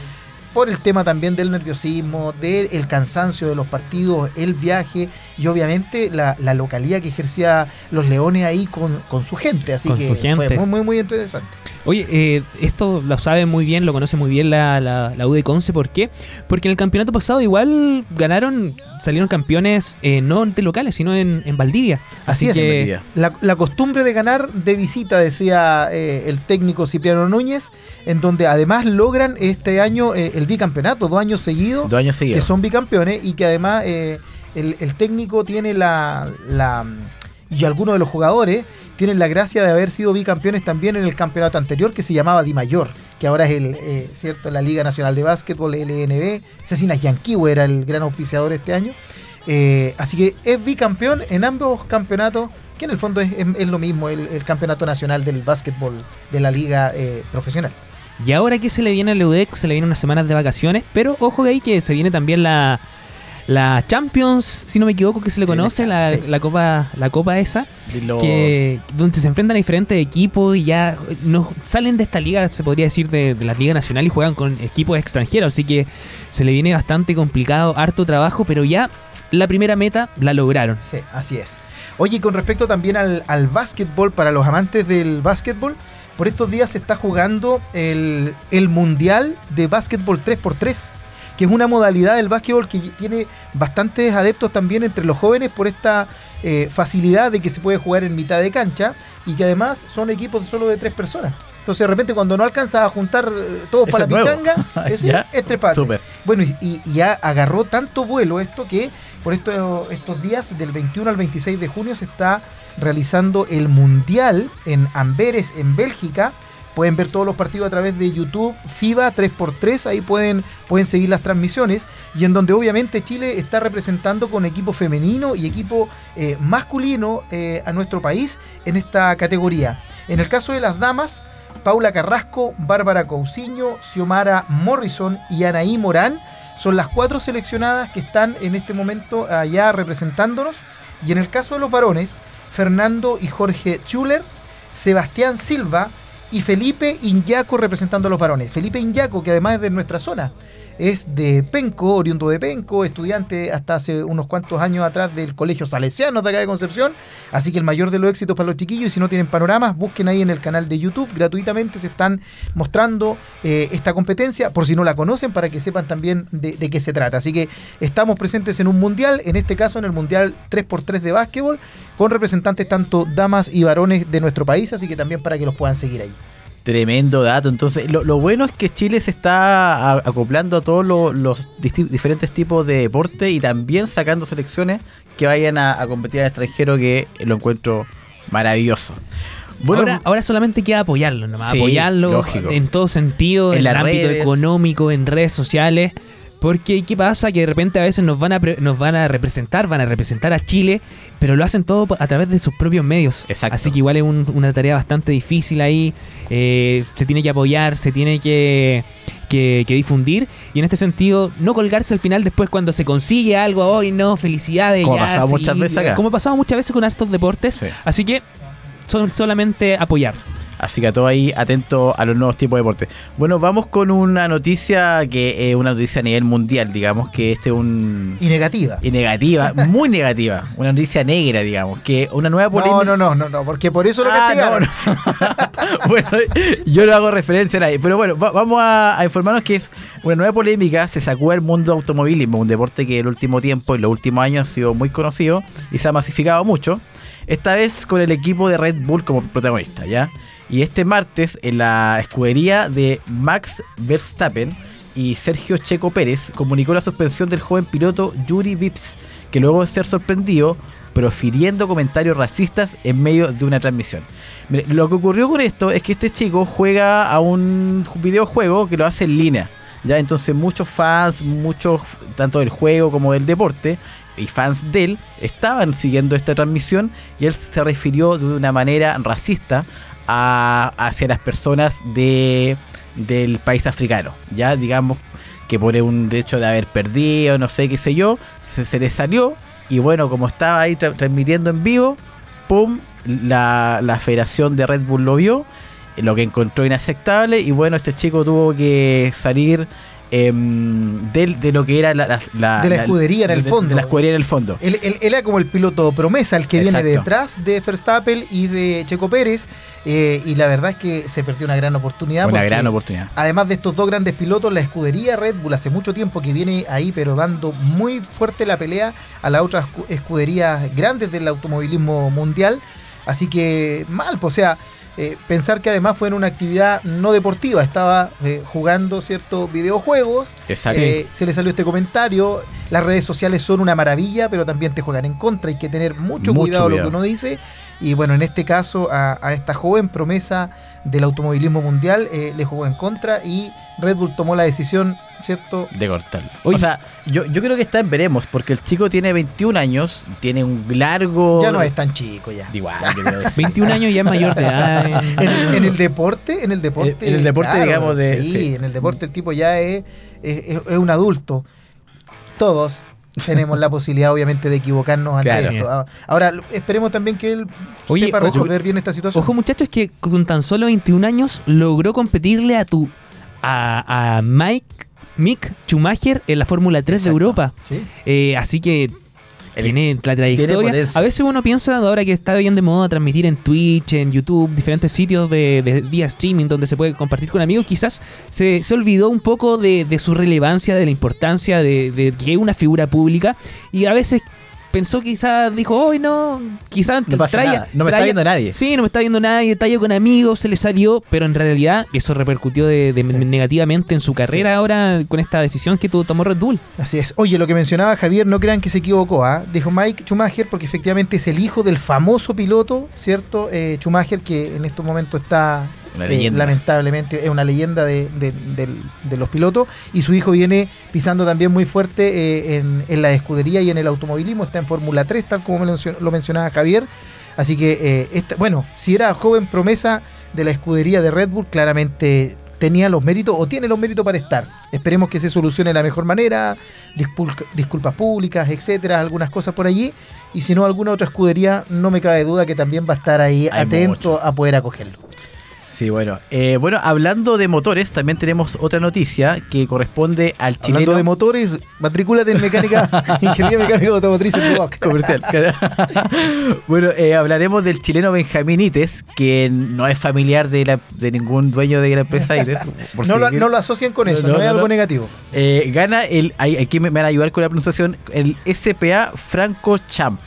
por el tema también del nerviosismo, del cansancio de los partidos, el viaje y obviamente la, la localidad que ejercía los Leones ahí con, con su gente. Así Con que su gente. fue muy, muy, muy interesante. Oye, eh, esto lo sabe muy bien, lo conoce muy bien la, la, la U de Conce. ¿Por qué? Porque en el campeonato pasado igual ganaron, salieron campeones eh, no de locales, sino en, en Valdivia. Así, Así, es. que La, la costumbre de ganar de visita, decía eh, el técnico Cipriano Núñez, en donde además logran este año eh, el bicampeonato, dos años seguidos, Dos años que seguidos. son bicampeones y que además eh, el, el técnico tiene la, la- y algunos de los jugadores tienen la gracia de haber sido bicampeones también en el campeonato anterior que se llamaba Di Mayor, que ahora es el eh, cierto la Liga Nacional de Básquetbol LNB. Cecinas Yanquiwe era el gran auspiciador este año. Eh, así que es bicampeón en ambos campeonatos, que en el fondo es, es- lo mismo, el, campeonato nacional del básquetbol de la liga eh, profesional. Y ahora que se le viene a la UDEC, se le vienen unas semanas de vacaciones, pero ojo que ahí que se viene también la, la Champions, si no me equivoco, que se le conoce, la- la, sí. la copa la copa esa, los- que donde se enfrentan a diferentes equipos y ya no salen de esta liga, se podría decir, de, de la liga nacional y juegan con equipos extranjeros, así que se le viene bastante complicado, harto trabajo, pero ya la primera meta la lograron. Sí, así es. Oye, y con respecto también al, al básquetbol, para los amantes del básquetbol, por estos días se está jugando el, el Mundial de Básquetbol 3x3, que es una modalidad del básquetbol que tiene bastantes adeptos también entre los jóvenes por esta eh, facilidad de que se puede jugar en mitad de cancha y que además son equipos solo de tres personas. Entonces de repente cuando no alcanzas a juntar todos para es la pichanga, Ya, es trepante. Bueno, y ya agarró tanto vuelo esto que por esto- estos días, del 21 al 26 de junio, se está realizando el Mundial en Amberes, en Bélgica. Pueden ver todos los partidos a través de YouTube, FIBA 3x3, ahí pueden, pueden seguir las transmisiones. Y en donde obviamente Chile está representando con equipo femenino y equipo eh, masculino eh, a nuestro país en esta categoría. En el caso de las damas, Paula Carrasco, Bárbara Cousiño, Xiomara Morrison y Anaí Morán son las cuatro seleccionadas que están en este momento allá representándonos. Y en el caso de los varones, Fernando y Jorge Schuller, Sebastián Silva y Felipe Inyaco representando a los varones. Felipe Inyaco, que además es de nuestra zona, es de Penco, oriundo de Penco, estudiante hasta hace unos cuantos años atrás del Colegio Salesiano de acá de Concepción. Así que el mayor de los éxitos para los chiquillos. Y si no tienen panoramas, busquen ahí en el canal de YouTube. Gratuitamente se están mostrando eh, esta competencia, por si no la conocen, para que sepan también de, de qué se trata. Así que estamos presentes en un mundial, en este caso en el Mundial 3x3 de básquetbol, con representantes tanto damas y varones de nuestro país. Así que también para que los puedan seguir ahí. Tremendo dato. Entonces, lo, lo bueno es que Chile se está a- acoplando a todos lo- los diferentes tipos de deporte y también sacando selecciones que vayan a, a competir al extranjero, que lo encuentro maravilloso. Bueno, ahora, ahora solamente queda apoyarlo, nomás, Sí, apoyarlo lógico. en todo sentido, En el ámbito redes. económico, en redes sociales. Porque, ¿qué pasa? Que de repente a veces nos van a, pre- nos van a representar, van a representar a Chile, pero lo hacen todo a través de sus propios medios. Exacto. Así que igual es un- una tarea bastante difícil ahí. eh, se tiene que apoyar, se tiene que, que- que difundir. Y en este sentido, no colgarse al final después cuando se consigue algo. Hoy no, felicidades. Como ya, ha pasado muchas veces acá. Como ha pasado muchas veces con hartos deportes. Sí. Así que son solamente apoyar. Así que a todo ahí atento a los nuevos tipos de deporte. Bueno, vamos con una noticia que es una noticia a nivel mundial, digamos, que este es un... Y negativa. Y negativa, muy negativa. Una noticia negra, digamos, que una nueva polémica... No, no, no, no, no, porque por eso lo Ah, castigaron. no, no. bueno, yo no hago referencia a nadie. Pero bueno, va- vamos a, a informarnos que es una nueva polémica. Se sacó el mundo automovilismo, un deporte que en el último tiempo, en los últimos años, ha sido muy conocido y se ha masificado mucho. Esta vez con el equipo de Red Bull como protagonista, ¿ya? Y este martes, en la escudería de Max Verstappen y Sergio Checo Pérez, comunicó la suspensión del joven piloto Yuri Vips, que luego de ser sorprendido, profiriendo comentarios racistas en medio de una transmisión. Lo que ocurrió con esto es que este chico juega a un videojuego que lo hace en línea. Ya, entonces muchos fans, muchos, tanto del juego como del deporte, y fans de él, estaban siguiendo esta transmisión y él se refirió de una manera racista a- hacia las personas de, del país africano. Ya, digamos que por un hecho de haber perdido, no sé qué sé yo, se, se le salió y bueno, como estaba ahí tra- transmitiendo en vivo, ¡pum! La, la Federación de Red Bull lo vio, lo que encontró inaceptable y bueno, este chico tuvo que salir em, del- de, lo que era la, la- De la escudería en el de- fondo. De la escudería en el fondo. Él, él- él era como el piloto promesa, el que viene detrás de Verstappen y de Checo Pérez. eh, y la verdad es que se perdió una gran oportunidad. Una gran oportunidad. Además de estos dos grandes pilotos, la escudería Red Bull hace mucho tiempo que viene ahí, pero dando muy fuerte la pelea a las otras escu- escuderías grandes del automovilismo mundial. Así que mal, pues, o sea, eh, pensar que además fue en una actividad no deportiva, estaba eh, jugando ciertos videojuegos. Eh, se le salió este comentario. Las redes sociales son una maravilla, pero también te juegan en contra. Hay que tener mucho, Mucho cuidado, lo cuidado. que uno dice. Y bueno, en este caso, a, a esta joven promesa del automovilismo mundial eh, le jugó en contra y Red Bull tomó la decisión, ¿cierto? de cortarlo. Oye. o sea, yo, yo creo que está en veremos, porque el chico tiene 21 años, tiene un largo. Ya no es tan chico ya. Igual, yo creo que sí. 21 años ya es mayor de edad. eh. En, el- en el deporte, en el deporte. En el deporte, digamos, de- Sí, sí. en el deporte el tipo ya es, es- es- un adulto. Todos tenemos la posibilidad, obviamente, de equivocarnos ante Claro. esto. Ah, Ahora, esperemos también que él Oye, sepa ojo- resolver bien esta situación. Ojo muchachos que con tan solo 21 años logró competirle a tu a, a Mike Mick Schumacher en la Fórmula 3 de. Europa. Sí. Eh, así que El- tiene la trayectoria. A veces uno piensa ahora que está bien de moda transmitir en Twitch, en YouTube, diferentes sitios de, de vía streaming donde se puede compartir con amigos. Quizás se, se olvidó un poco de, de su relevancia, de la importancia de, de que es una figura pública y a veces pensó quizás dijo, hoy no, quizás No pasa nada, no me está viendo nadie. Sí, no me está viendo nadie, tallo con amigos, se le salió, pero en realidad eso repercutió de, de- Sí. negativamente en su carrera ahora con esta decisión que tu- tomó Red Bull. Así es. Oye, lo que mencionaba Javier, no crean que se equivocó, ¿ah? Dijo Mike Schumacher porque efectivamente es el hijo del famoso piloto, ¿cierto? Eh, Schumacher, que en estos momentos está Una eh, lamentablemente, es una leyenda de, de- del- de los pilotos. Y su hijo viene pisando también muy fuerte eh, en, en la escudería y en el automovilismo. Está en Fórmula 3, tal como lo mencionaba Javier. Así que, eh, esta- bueno, si era joven promesa de la escudería de Red Bull, claramente tenía los méritos o tiene los méritos para estar. Esperemos que se solucione de la mejor manera, discul- disculpas públicas, etcétera, algunas cosas por allí. Y si no, alguna otra escudería, no me cabe duda que también va a estar ahí Hay atento mucho. a poder acogerlo. Sí, bueno. Eh, bueno, hablando de motores, también tenemos otra noticia que corresponde al chileno. Hablando de motores, matrículate en mecánica, ingeniería mecánica automotriz en Duoc. comercial. bueno, eh, hablaremos del chileno Benjamín Ites, que no es familiar de, la- de ningún dueño de la empresa Ites. por No si lo, no lo asocian con eso, no, no, es algo negativo. Eh, gana el. Aquí me van a ayudar con la pronunciación. El SPA Franco Champ.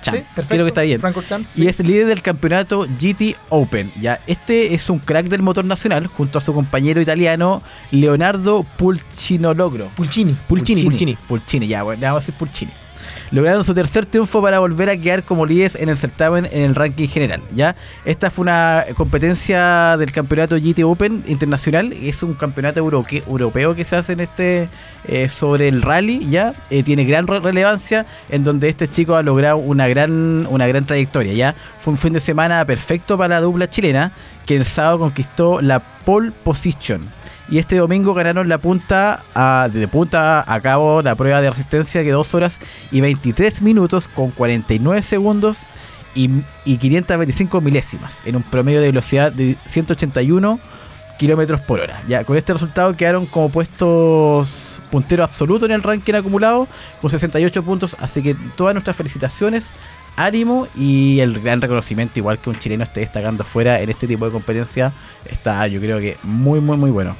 Champ. Sí, perfecto. Creo que está bien. Franco Champs, Y es líder del campeonato GT Open. Ya, este es un crack del motor nacional junto a su compañero italiano Leonardo Pulcinologro. Pulcini. Pulcini, Pulcini. Pulcini, ya, bueno, le vamos a decir Pulcini. Lograron su tercer triunfo para volver a quedar como líderes en el certamen en el ranking general. ¿ya? Esta fue una competencia del campeonato GT Open internacional. Es un campeonato europeo que se hace en este eh, sobre el rally. ¿ya? Eh, tiene gran re- relevancia en donde este chico ha logrado una gran, una gran trayectoria. ¿ya? Fue un fin de semana perfecto para la dupla chilena que el sábado conquistó la pole position. Y este domingo ganaron la punta a, de punta a cabo la prueba de resistencia que 2 horas y 23 minutos con 49 segundos y, y 525 milésimas en un promedio de velocidad de 181 kilómetros por hora. Ya con este resultado quedaron como puestos punteros absolutos en el ranking acumulado con 68 puntos. Así que todas nuestras felicitaciones, ánimo y el gran reconocimiento, igual que un chileno esté destacando fuera en este tipo de competencia, está yo creo que muy muy muy bueno.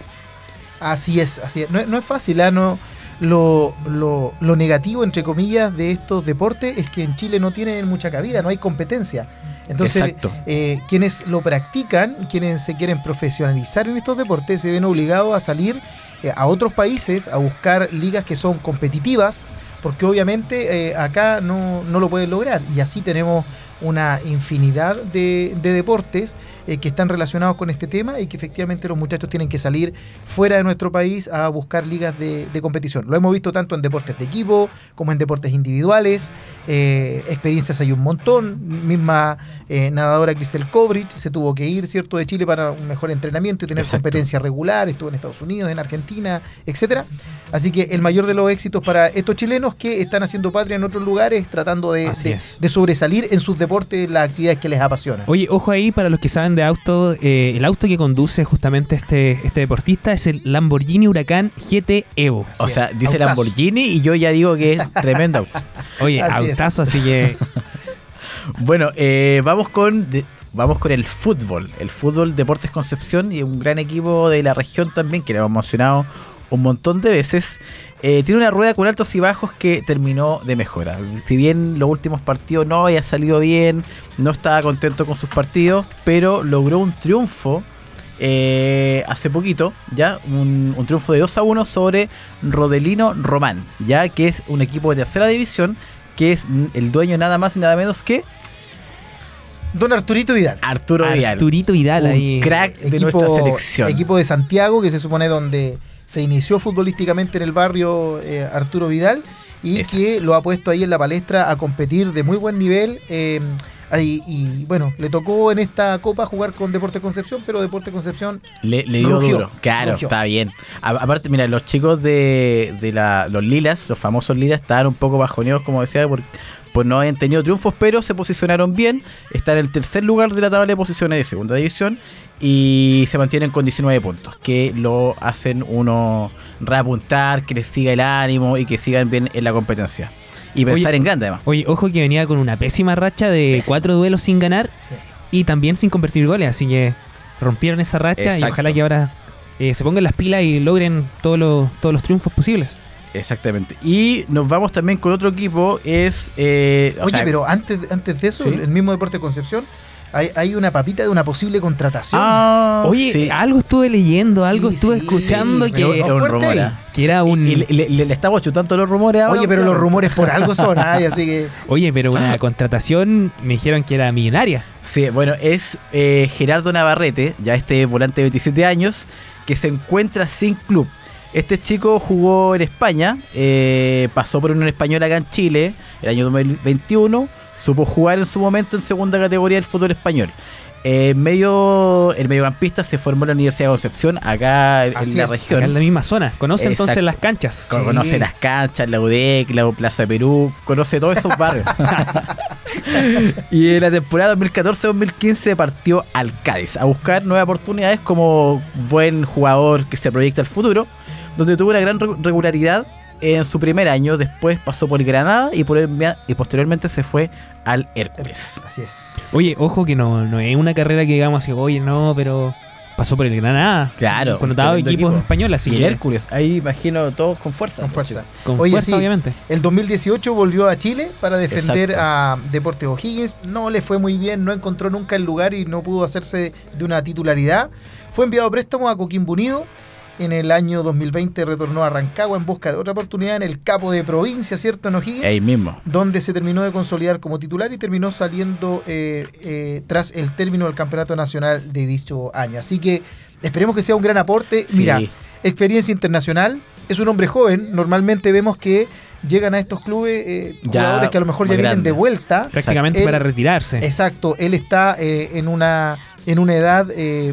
Así es, así es. No, es- no es fácil, ¿ah? No, lo, lo- lo negativo, entre comillas, de estos deportes es que en Chile no tienen mucha cabida, no hay competencia. Entonces, Exacto. eh, quienes lo practican, quienes se quieren profesionalizar en estos deportes, se ven obligados a salir eh, a otros países a buscar ligas que son competitivas, porque obviamente eh, acá no, no lo pueden lograr. Y así tenemos una infinidad de, de deportes eh, que están relacionados con este tema y que efectivamente los muchachos tienen que salir fuera de nuestro país a buscar ligas de, de competición. Lo hemos visto tanto en deportes de equipo como en deportes individuales. eh, experiencias hay un montón. Misma eh, nadadora Cristel Kovrich se tuvo que ir, ¿cierto?, de Chile para un mejor entrenamiento y tener Exacto. competencia regular. Estuvo en Estados Unidos, en Argentina, etcétera. Así que el mayor de los éxitos para estos chilenos que están haciendo patria en otros lugares, tratando de, de- de sobresalir en sus deportes, las actividades que les apasionan. Oye, ojo ahí para los que saben de auto, eh, el auto que conduce justamente este, este deportista es el Lamborghini Huracán GT Evo. O Así sea, es, dice autazo. Lamborghini y yo ya digo que es tremendo auto. Oye, Así es. autazo, así que Bueno, eh, vamos con de- vamos con el fútbol. El fútbol Deportes Concepción y un gran equipo de la región también, que lo hemos mencionado un montón de veces. Eh, tiene una rueda con altos y bajos que terminó de mejora. Si bien los últimos partidos no había salido bien, no estaba contento con sus partidos, pero logró un triunfo eh, hace poquito, ya un, un triunfo de 2 a 1 sobre Rodelino Román, ya que es un equipo de tercera división, que es el dueño nada más y nada menos que Don Arturito Vidal. Arturo Vidal. Arturito Vidal un ahí. crack de nuestra selección. equipo de Santiago, que se supone donde se inició futbolísticamente en el barrio eh, Arturo Vidal y Exacto. que lo ha puesto ahí en la palestra a competir de muy buen nivel. eh, y bueno, le tocó en esta copa jugar con Deporte Concepción, pero Deporte Concepción Le, le dio Rugió, duro. Claro, rugió. está bien. A- aparte, mira, los chicos de, de la, los Lilas, los famosos Lilas, estaban un poco bajoneados, como decía, por, por no haber tenido triunfos, pero se posicionaron bien. Están en el tercer lugar de la tabla de posiciones de segunda división y se mantienen con 19 puntos, que lo hacen uno reapuntar, que les siga el ánimo y que sigan bien en la competencia. Y pensar Oye, en grande, además. Oye, ojo que venía con una pésima racha de cuatro duelos sin ganar y también sin convertir goles, así que rompieron esa racha y ojalá que ahora eh, se pongan las pilas y logren todos los, todos los triunfos posibles. Exactamente. Y nos vamos también con otro equipo, es... eh, o Oye, sea, pero antes, antes de eso, ¿Sí? el mismo Deporte Concepción, hay, hay una papita de una posible contratación. Ah, Oye, sí. algo estuve leyendo, algo Sí, estuve sí, escuchando sí, que, un rumor. ¿ah? era un... Y le, le- le- le estamos chutando los rumores ahora. Oye, pero los rumores por algo son, ay, así que Oye, pero una contratación me dijeron que era millonaria. Sí, bueno, es eh, Gerardo Navarrete, ya este volante de 27 años, que se encuentra sin club. Este chico jugó en España, eh, pasó por un español acá en Chile el año 2021, supo jugar en su momento en segunda categoría del fútbol español. Eh, medio, el mediocampista se formó en la Universidad de Concepción, acá en la es, región. Acá en la misma zona. Conoce Exacto. entonces las canchas. Sí. Conoce las canchas, la UDEC, la Plaza Perú, conoce todos esos barrios. y en la temporada 2014-2015 partió al Cádiz a buscar nuevas oportunidades como buen jugador que se proyecta al futuro, donde tuvo una gran re- regularidad en su primer año, después pasó por Granada y, por el- y posteriormente se fue al Hércules. así es. Oye, ojo que no, no es una carrera que digamos así, oye, no, pero pasó por el Granada. Claro, Con notado tremendo equipos equipo. españoles, así y el Hércules, ahí imagino todos con fuerza. Con fuerza. con Oye, fuerza, sí. obviamente. El 2018 volvió a Chile para defender Exacto. a Deportes O'Higgins. No le fue muy bien, no encontró nunca el lugar y no pudo hacerse de una titularidad. Fue enviado a préstamo a Coquimbo Unido. En el año 2020 retornó a Rancagua en busca de otra oportunidad en el capo de provincia, ¿cierto? En O'Higgins. Ahí mismo. donde se terminó de consolidar como titular y terminó saliendo eh, eh, tras el término del campeonato nacional de dicho año. Así que esperemos que sea un gran aporte. Sí. Mira, experiencia internacional, es un hombre joven, normalmente vemos que llegan a estos clubes eh, Ya jugadores que a lo mejor ya vienen de vuelta. Prácticamente Él- para retirarse. Exacto, él está eh, en, una, en una edad eh,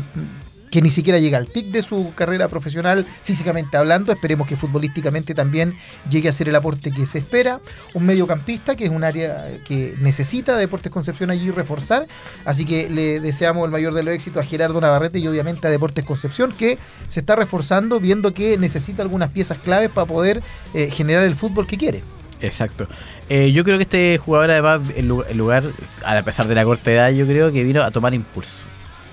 que ni siquiera llega al pic de su carrera profesional físicamente hablando. Esperemos que futbolísticamente también llegue a ser el aporte que se espera. Un mediocampista que es un área que necesita Deportes Concepción allí reforzar. Así que le deseamos el mayor de los éxitos a Gerardo Navarrete y obviamente a Deportes Concepción que se está reforzando viendo que necesita algunas piezas claves para poder eh, generar el fútbol que quiere. Exacto. Eh, yo creo que este jugador, además, el lugar, a pesar de la corta edad, yo creo que vino a tomar impulso.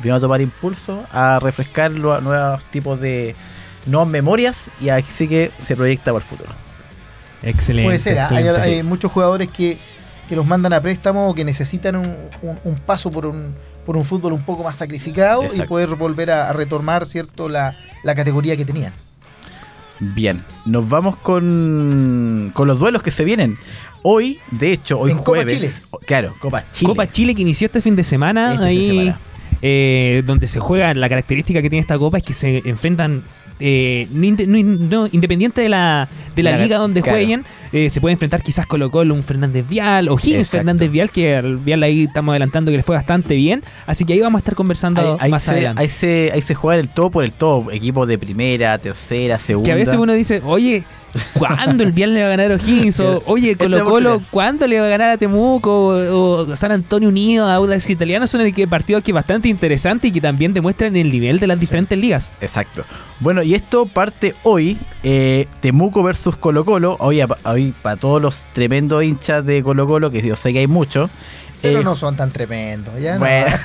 Vino a tomar impulso, a refrescar los nuevos tipos de nuevas memorias y así que se proyecta para el futuro. Excelente. Puede ser, ¿ah? hay, muchos jugadores que, que los mandan a préstamo o que necesitan un, un- un paso por un, por un fútbol un poco más sacrificado y poder volver a, a retomar cierto la, la categoría que tenían. Bien, nos vamos con, con los duelos que se vienen. Hoy, de hecho, hoy En Copa jueves. Chile. Claro, Copa Chile. Copa Chile que inició este fin de semana, Este fin de ahí semana. Eh, donde se juega, la característica que tiene esta copa es que se enfrentan, eh, no, inde- no in- no, independiente de la, de la, La- liga donde claro. jueguen, eh, se puede enfrentar quizás Colo Colo, un Fernández Vial, o Higgins. Fernández Vial, que al Vial ahí estamos adelantando que le fue bastante bien, así que ahí vamos a estar conversando Ahí, ahí más se, adelante. ahí, se, ahí se juega el todo por el todo. Equipos de primera, tercera, segunda. Que a veces uno dice, oye, ¿cuándo el Vial le va a ganar a O'Higgins? O, oye, Colo Colo. ¿cuándo le va a ganar a Temuco? O, o San Antonio Unido, a Audax Italiano. Son el que- partidos que bastante interesantes y que también demuestran el nivel de las diferentes ligas. Exacto. Bueno, y esto parte hoy. eh, Temuco versus Colo Colo. Hoy, hoy para todos los tremendos hinchas de Colo Colo, que yo sé que hay muchos. Pero eh, no son tan tremendos. Ya no. Bueno,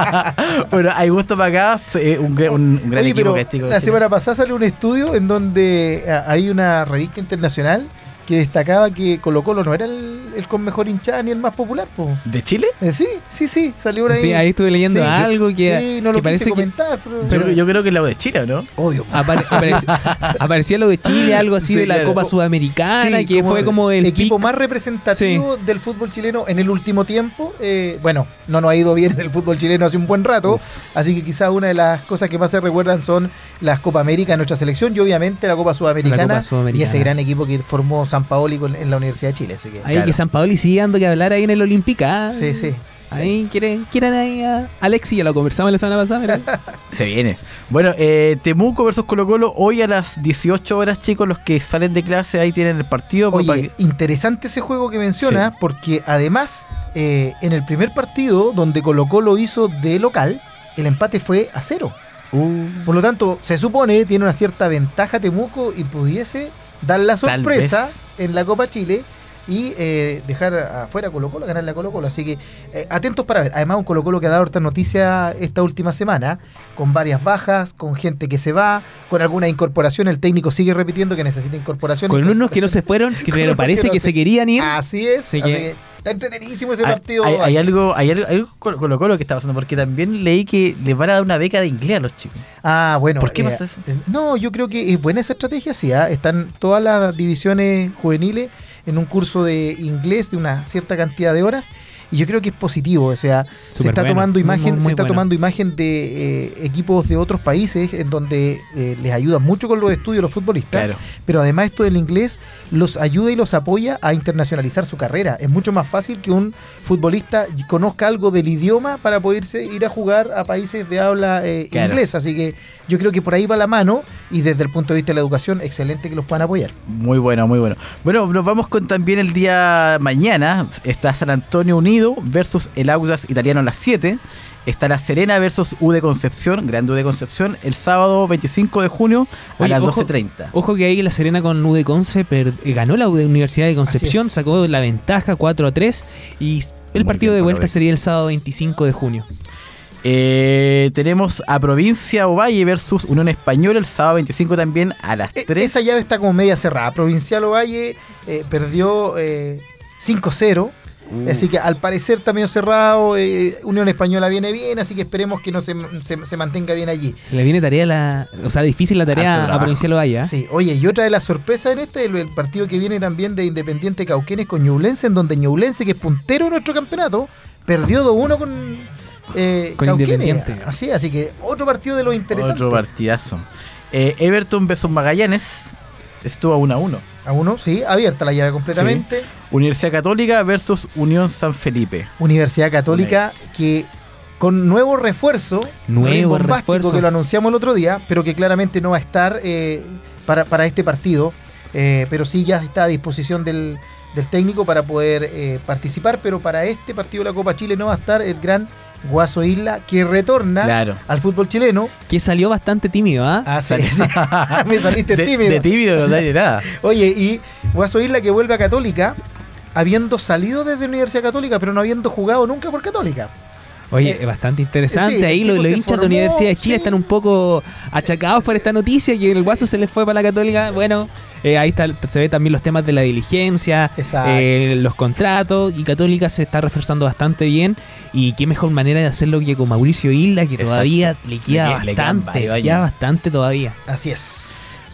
bueno, hay gusto para acá. un, gran- un- un gran Oye, equipo que la semana pasada salió un estudio en donde ah, hay una revista internacional que destacaba que Colo Colo no era el, el con mejor hinchada ni el más popular. po. ¿De Chile? Eh, sí, sí, sí, salió una Sí, ahí estuve leyendo Sí, yo- algo que, sí, no lo que parece quise que comentar, pero, Pero yo creo que la de Chile, ¿o ¿no? obvio. apare- aparec- aparecía lo de Chile, algo así Sí, de la claro. Copa Sudamericana, Sí, que fue como el equipo pic. más representativo del fútbol chileno en el último tiempo. Eh, bueno, no nos ha ido bien en el fútbol chileno hace un buen rato, así que quizás una de las cosas que más se recuerdan son las Copa América de nuestra selección y obviamente la Copa Sudamericana, La Copa Sudamericana. y ese gran equipo que formó San Paoli con- en la Universidad de Chile. Así que, Ahí Claro. que San Paoli sigue dando que hablar ahí en el Olímpica. sí, sí. Ahí quieren, quieren ahí a Alexi, ya lo conversamos la semana pasada, mira. Se viene. Bueno, eh, Temuco versus Colo Colo. Hoy a las 18 horas, chicos, los que salen de clase ahí tienen el partido. Oye, que- interesante ese juego que menciona, porque además, eh, en el primer partido donde Colo Colo hizo de local, el empate fue a cero. Uh, Por lo tanto, se supone tiene una cierta ventaja Temuco y pudiese dar la sorpresa en la Copa Chile y eh, dejar afuera Colo Colo, ganarle a Colo Colo. Así que eh, atentos para ver. Además, un Colo Colo que ha dado harta noticia esta última semana, con varias bajas, con gente que se va, con alguna incorporación. El técnico sigue repitiendo que necesita incorporación. Con unos que no se fueron, que pero parece que no que se- querían ir. Así es. Así que- que está entretenidísimo ese hay, partido. hay- hay algo, hay algo, algo Colo Colo que está pasando, porque también leí que les van a dar una beca de inglés a los chicos. Ah, bueno. ¿Por qué eh, pasa eso? eh, No, yo creo que es buena esa estrategia, sí. ¿ah? Están todas las divisiones juveniles en un curso de inglés de una cierta cantidad de horas. Y yo creo que es positivo, o sea, se está bueno, tomando imagen, muy, se está bueno. tomando imagen de eh, equipos de otros países en donde eh, les ayuda mucho con los estudios los futbolistas. Claro. Pero además esto del inglés los ayuda y los apoya a internacionalizar su carrera. Es mucho más fácil que un futbolista conozca algo del idioma para poderse ir a jugar a países de habla eh, Claro. inglesa. Así que yo creo que por ahí va la mano y desde el punto de vista de la educación, excelente que los puedan apoyar. Muy bueno, muy bueno. Bueno, nos vamos con también el día mañana. Está San Antonio Unido versus el Audas Italiano a las 7. Está La Serena versus U de Concepción, Grande U de Concepción, el sábado 25 de junio a Oye, las ojo- 12.30. Ojo que ahí la Serena con U de Conce per- eh, ganó la U de Universidad de Concepción, sacó la ventaja 4 a 3 y el Muy partido bien de vuelta sería el sábado 25 de junio. Eh, tenemos a Provincia Ovalle versus Unión Española el sábado 25 también a las E- 3. Esa llave está como media cerrada. Provincial Ovalle eh, perdió eh, 5-0. Uf. Así que al parecer está medio cerrado. eh, Unión Española viene bien, así que esperemos que no se, se- se mantenga bien allí. Se le viene tarea la, o sea, difícil la tarea a. Provincial Valle. ¿eh? Sí, oye, y otra de las sorpresas en este, el, el partido que viene también de Independiente Cauquenes con Ñublense, en donde Ñublense, que es puntero en nuestro campeonato, perdió 2-1 con, eh, Con Cauquenes. Independiente. Así, así que otro partido de los interesantes. Otro partidazo. Eh, Everton versus Magallanes. Estuvo a 1 a 1. A uno, sí, abierta la llave completamente. Universidad Católica versus Unión San Felipe. Universidad Católica que con nuevo refuerzo, Nuevo refuerzo. que lo anunciamos el otro día, pero que claramente no va a estar eh, para, para este partido, eh, pero sí ya está a disposición del, del técnico para poder eh, participar, pero para este partido de la Copa Chile no va a estar el gran Guaso Isla, que retorna Claro. al fútbol chileno. Que salió bastante tímido, ¿ah? Ah, sí, sí. Me saliste de, tímido. de tímido no ni nada. Oye, y Guaso Isla que vuelve a Católica, habiendo salido desde Universidad Católica, pero no habiendo jugado nunca por Católica. Oye, Eh, es bastante interesante. sí, Ahí los, hinchas de formó, Universidad de Chile sí. están un poco achacados por esta noticia que el Guaso se les fue para la Católica. Bueno, eh, ahí está, se ve también los temas de la diligencia, eh, los contratos y Católica se está reforzando bastante bien. Y qué mejor manera de hacerlo que con Mauricio Isla, que Exacto. todavía le queda Le le bastante, le queda bastante todavía. Así es.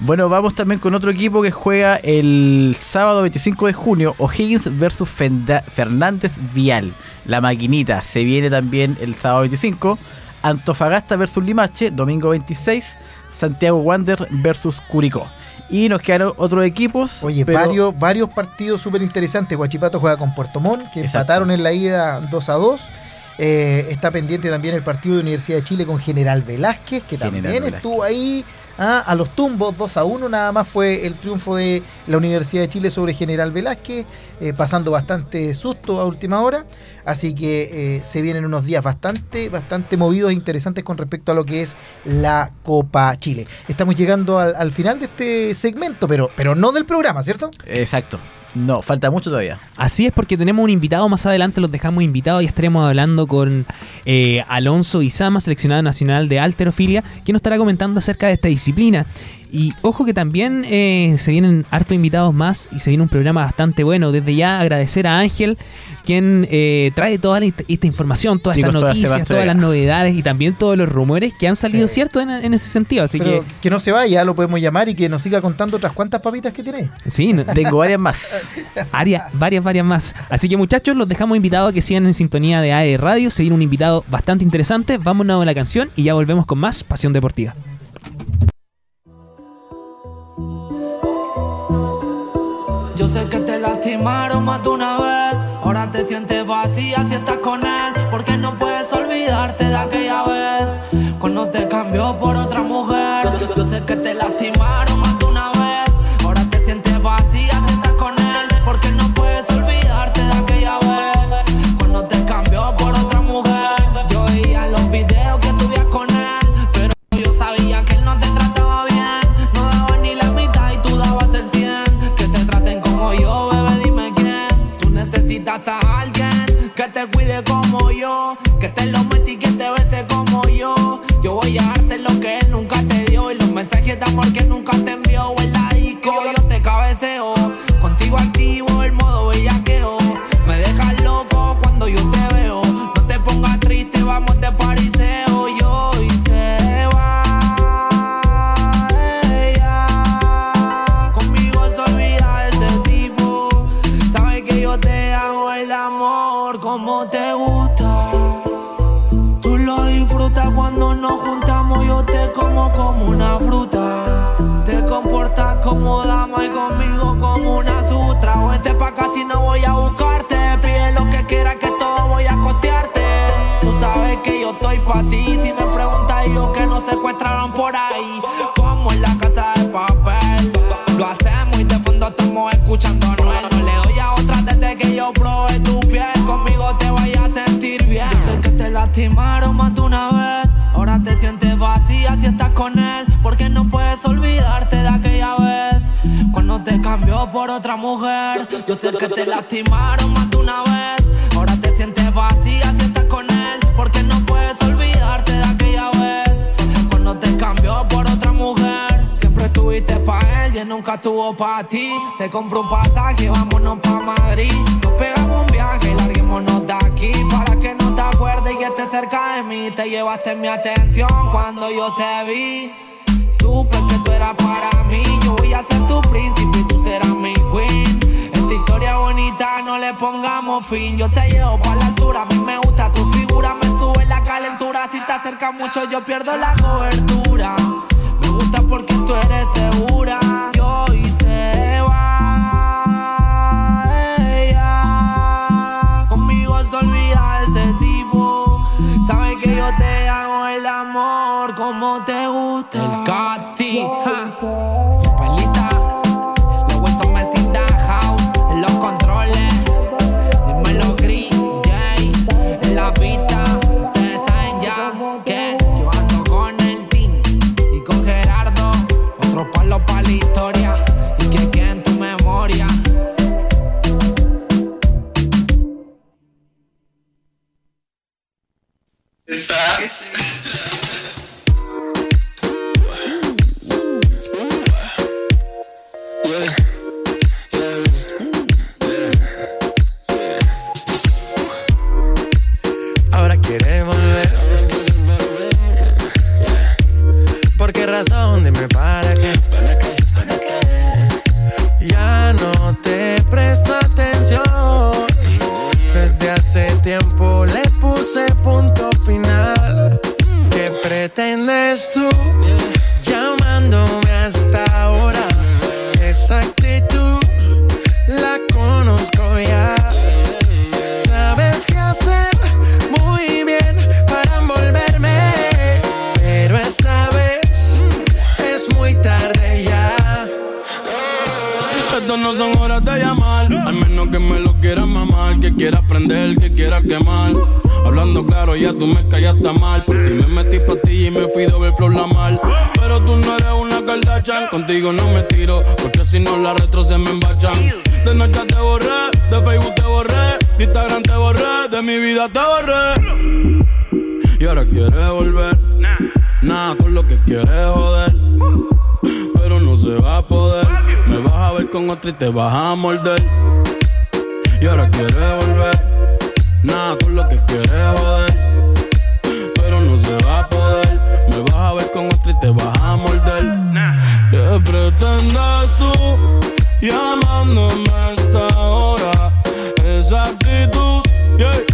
Bueno, vamos también con otro equipo que juega el sábado 25 de junio, O'Higgins versus Fenda- Fernández Vial. La maquinita se viene también el sábado 25. Antofagasta versus Limache, domingo 26. Santiago Wander versus Curicó. Y nos quedaron otros equipos. Oye, pero- varios, varios partidos súper interesantes. Guachipato juega con Puerto Montt, que Exacto. empataron en la ida 2 a 2. Eh, está pendiente también el partido de Universidad de Chile con General Velázquez, que General también Velázquez. estuvo ahí ah, a los tumbos, 2 a 1 nada más fue el triunfo de la Universidad de Chile sobre General Velázquez, eh, pasando bastante susto a última hora. Así que eh, se vienen unos días bastante, bastante movidos e interesantes con respecto a lo que es la Copa Chile. Estamos llegando al, al final de este segmento, pero, pero no del programa, ¿cierto? Exacto. No, falta mucho todavía. Así es porque tenemos un invitado más adelante, los dejamos invitados y estaremos hablando con eh, Alonso Izama, seleccionado nacional de alterofilia, quien nos estará comentando acerca de esta disciplina. Y ojo que también eh, se vienen hartos invitados más y se viene un programa bastante bueno. Desde ya agradecer a Ángel, quien eh, trae toda la- esta información, todas estas noticias, todas las novedades y también todos los rumores que han salido Sí. cierto en, en ese sentido. Así Pero que que no se vaya, lo podemos llamar y que nos siga contando otras cuantas papitas que tiene. sí, no- Tengo varias más. Área- varias, varias más. Así que muchachos, los dejamos invitados a que sigan en sintonía de AE Radio. Seguir un invitado bastante interesante. Vámonos a la canción y ya volvemos con más Pasión Deportiva. Yo sé que te lastimaron más de una vez. Ahora te sientes vacía si estás con él. Porque no puedes olvidarte de aquella vez. Cuando te cambió por otra mujer. Lastimaron más de una vez. Ahora te sientes vacía si estás con él. Porque no puedes olvidarte de aquella vez. Cuando te cambió por otra mujer. Yo sé que te lastimaron más de una vez. Nunca estuvo pa' ti. Te compro un pasaje, vámonos pa' Madrid. Nos pegamos un viaje, larguémonos de aquí. Para que no te acuerdes y estés cerca de mí. Te llevaste mi atención cuando yo te vi. Supe que tú eras para mí. Yo voy a ser tu príncipe y tú serás mi queen. Esta historia bonita no le pongamos fin. Yo te llevo para la altura. A mí me gusta tu figura. Me sube la calentura. Si te acercas mucho, yo pierdo la cobertura. Me gusta porque tú eres segura. yeah.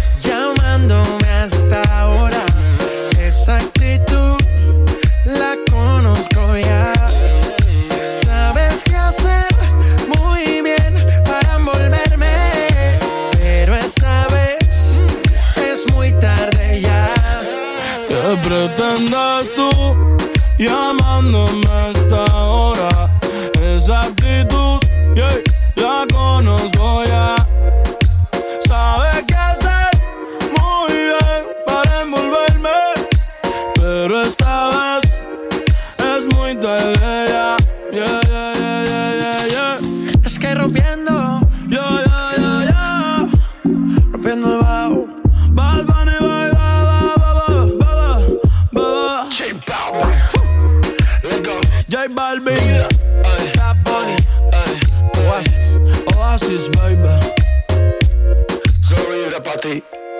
Hasta ahora. Esa actitud la conozco ya. Sabes qué hacer muy bien para envolverme. Pero esta vez es muy tarde ya. ¿Qué pretendes tú llamándome esta Albi. Bad Bunny. Oasis, Oasis, baby. Sorry, era.